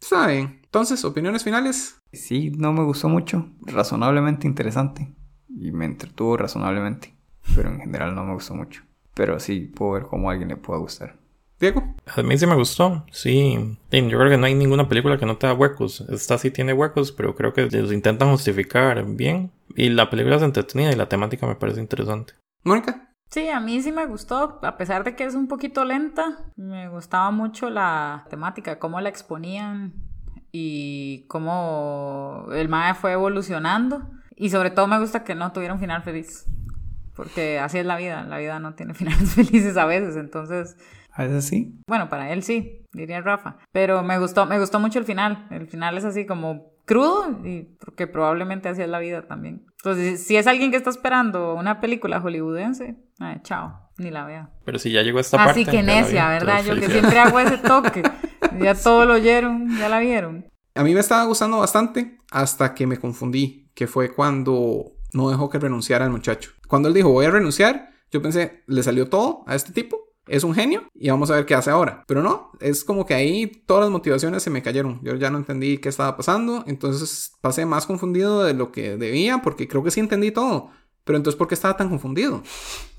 Está bien. Entonces, opiniones finales.
Sí, no me gustó mucho. Razonablemente interesante. Y me entretuvo razonablemente. Pero en general no me gustó mucho. Pero sí, puedo ver cómo a alguien le pueda gustar.
Diego.
A mí sí me gustó, sí. Yo creo que no hay ninguna película que no tenga huecos. Esta sí tiene huecos, pero creo que los intentan justificar bien. Y la película es entretenida y la temática me parece interesante.
Mónica.
Sí, a mí sí me gustó, a pesar de que es un poquito lenta, me gustaba mucho la temática, cómo la exponían y cómo el MAE fue evolucionando. Y sobre todo me gusta que no tuviera un final feliz. Porque así es la vida, la vida no tiene finales felices a veces, entonces...
A veces sí.
Bueno, para él sí, diría Rafa. Pero me gustó, me gustó mucho el final. El final es así como crudo, y porque probablemente así es la vida también. Entonces, si es alguien que está esperando una película hollywoodense, ay, chao, ni la vea.
Pero si ya llegó esta parte...
Así que necia, ¿verdad? Yo que siempre hago ese toque. Ya todo lo oyeron, ya la vieron.
A mí me estaba gustando bastante hasta que me confundí, que fue cuando no dejó que renunciara el muchacho. Cuando él dijo voy a renunciar, yo pensé, le salió todo a este tipo. Es un genio y vamos a ver qué hace ahora. Pero no, es como que ahí todas las motivaciones se me cayeron. Yo ya no entendí qué estaba pasando. Entonces pasé más confundido de lo que debía porque creo que sí entendí todo. Pero entonces, ¿por qué estaba tan confundido?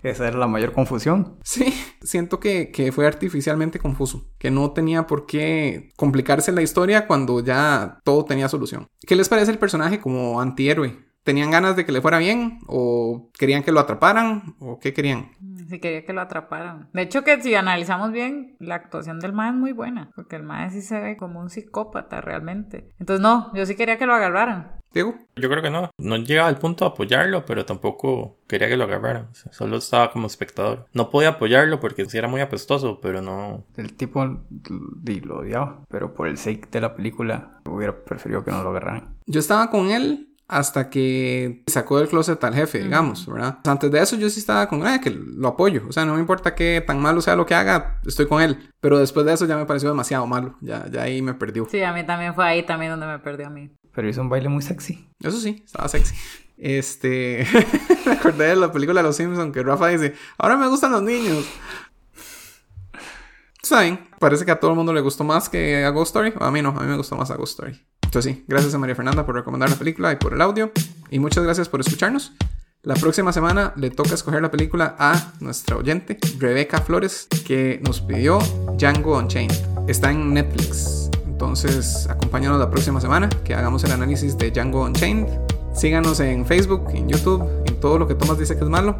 Esa era la mayor confusión.
Sí, siento que, que fue artificialmente confuso, que no tenía por qué complicarse la historia cuando ya todo tenía solución. ¿Qué les parece el personaje como antihéroe? ¿Tenían ganas de que le fuera bien? ¿O querían que lo atraparan? ¿O qué querían?
Si quería que lo atraparan. De hecho, que si analizamos bien, la actuación del mae es muy buena. Porque el mae sí se ve como un psicópata realmente. Entonces, no, yo sí quería que lo agarraran.
Diego.
Yo creo que no. No llegaba al punto de apoyarlo, pero tampoco quería que lo agarraran. O sea, solo estaba como espectador. No podía apoyarlo porque sí era muy apestoso, pero no.
El tipo lo odiaba, pero por el sake de la película hubiera preferido que no lo agarraran.
Yo estaba con él hasta que sacó del closet al jefe, digamos, ¿verdad? Antes de eso yo sí estaba con él, que lo apoyo. O sea, no me importa que tan malo sea lo que haga, estoy con él. Pero después de eso ya me pareció demasiado malo. Ya, ya ahí me perdió.
Sí, a mí también fue ahí también donde me perdió a mí.
Pero hizo un baile muy sexy.
Eso sí, estaba sexy. Este. me acordé de la película Los Simpsons que Rafa dice: Ahora me gustan los niños. ¿Saben? Parece que a todo el mundo le gustó más que a Ghost Story. A mí no, a mí me gustó más a Ghost Story. Entonces sí, gracias a María Fernanda por recomendar la película y por el audio. Y muchas gracias por escucharnos. La próxima semana le toca escoger la película a nuestra oyente, Rebeca Flores, que nos pidió Django Unchained. Está en Netflix. Entonces, acompáñanos la próxima semana que hagamos el análisis de Django Unchained. Síganos en Facebook, en YouTube, en todo lo que Tomás dice que es malo.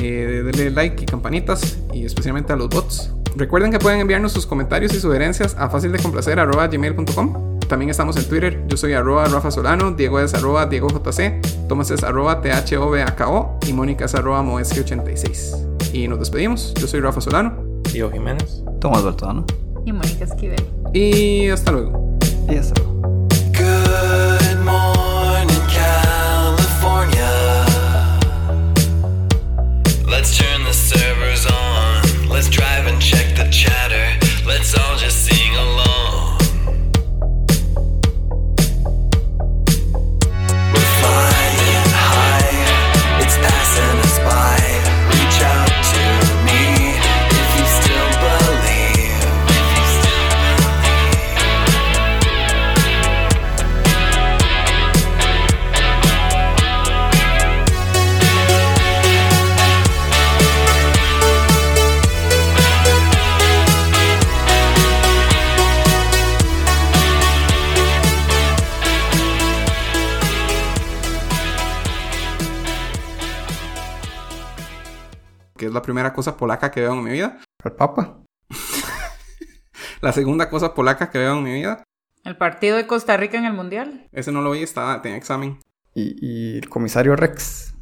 Eh, denle like y campanitas, y especialmente a los bots. Recuerden que pueden enviarnos sus comentarios y sugerencias a fácildecomplacer.gmail.com También estamos en Twitter. Yo soy arroba Rafa Solano, Diego es arroba Diego JC, Tomás es arroba THOBAKO y Mónica es arroba Moeski86. Y nos despedimos. Yo soy Rafa Solano.
Diego Jiménez.
Tomás Bertano.
Y Mónica Esquivel.
Y hasta luego.
Y
primera cosa polaca que veo en mi vida.
El Papa.
La segunda cosa polaca que veo en mi vida.
El partido de Costa Rica en el Mundial.
Ese no lo vi, estaba, tenía examen.
Y, y el comisario Rex.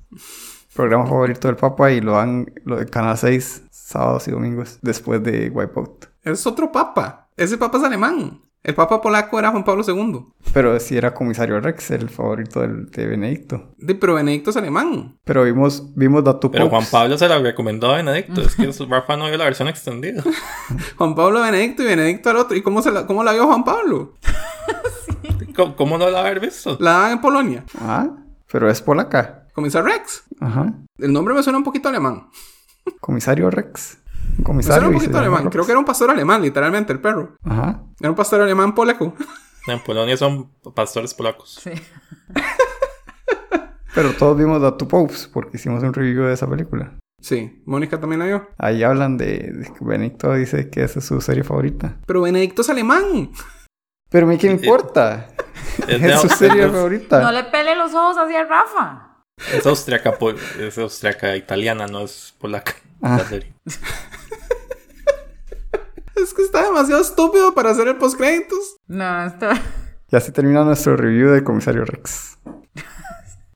Programa favorito del Papa y lo dan lo de Canal 6 sábados y domingos después de Wipeout.
Es otro papa. Ese papa es alemán. El papa polaco era Juan Pablo II.
Pero sí era comisario Rex, el favorito del, de Benedicto.
De, pero Benedicto es alemán.
Pero vimos, vimos Datu
Pero Juan. Pablo se la recomendó a Benedicto. Es que Rafa no vio la versión extendida.
Juan Pablo Benedicto y Benedicto al otro. ¿Y cómo, se la, cómo la vio Juan Pablo?
¿Cómo, cómo no la haber visto?
La daban en Polonia.
Ah, pero es polaca.
Comisar Rex.
Ajá.
El nombre me suena un poquito alemán.
Comisario Rex. Un comisario.
suena un
y se
poquito alemán. Creo que era un pastor alemán, literalmente, el perro.
Ajá.
Era un pastor alemán polaco.
En Polonia son pastores polacos.
Sí.
Pero todos vimos Datu Popes porque hicimos un review de esa película.
Sí, Mónica también la vio.
Ahí hablan de, de que Benedicto dice que esa es su serie favorita.
Pero Benedicto es alemán.
Pero a mí qué me importa.
Es, de-
es su serie
es-
favorita.
No le pele los ojos hacia Rafa.
es austriaca, es austriaca italiana, no es polaca.
Ah.
La serie.
Es que está demasiado estúpido para hacer el postcréditos.
No, esto...
Y así termina nuestro review de Comisario Rex.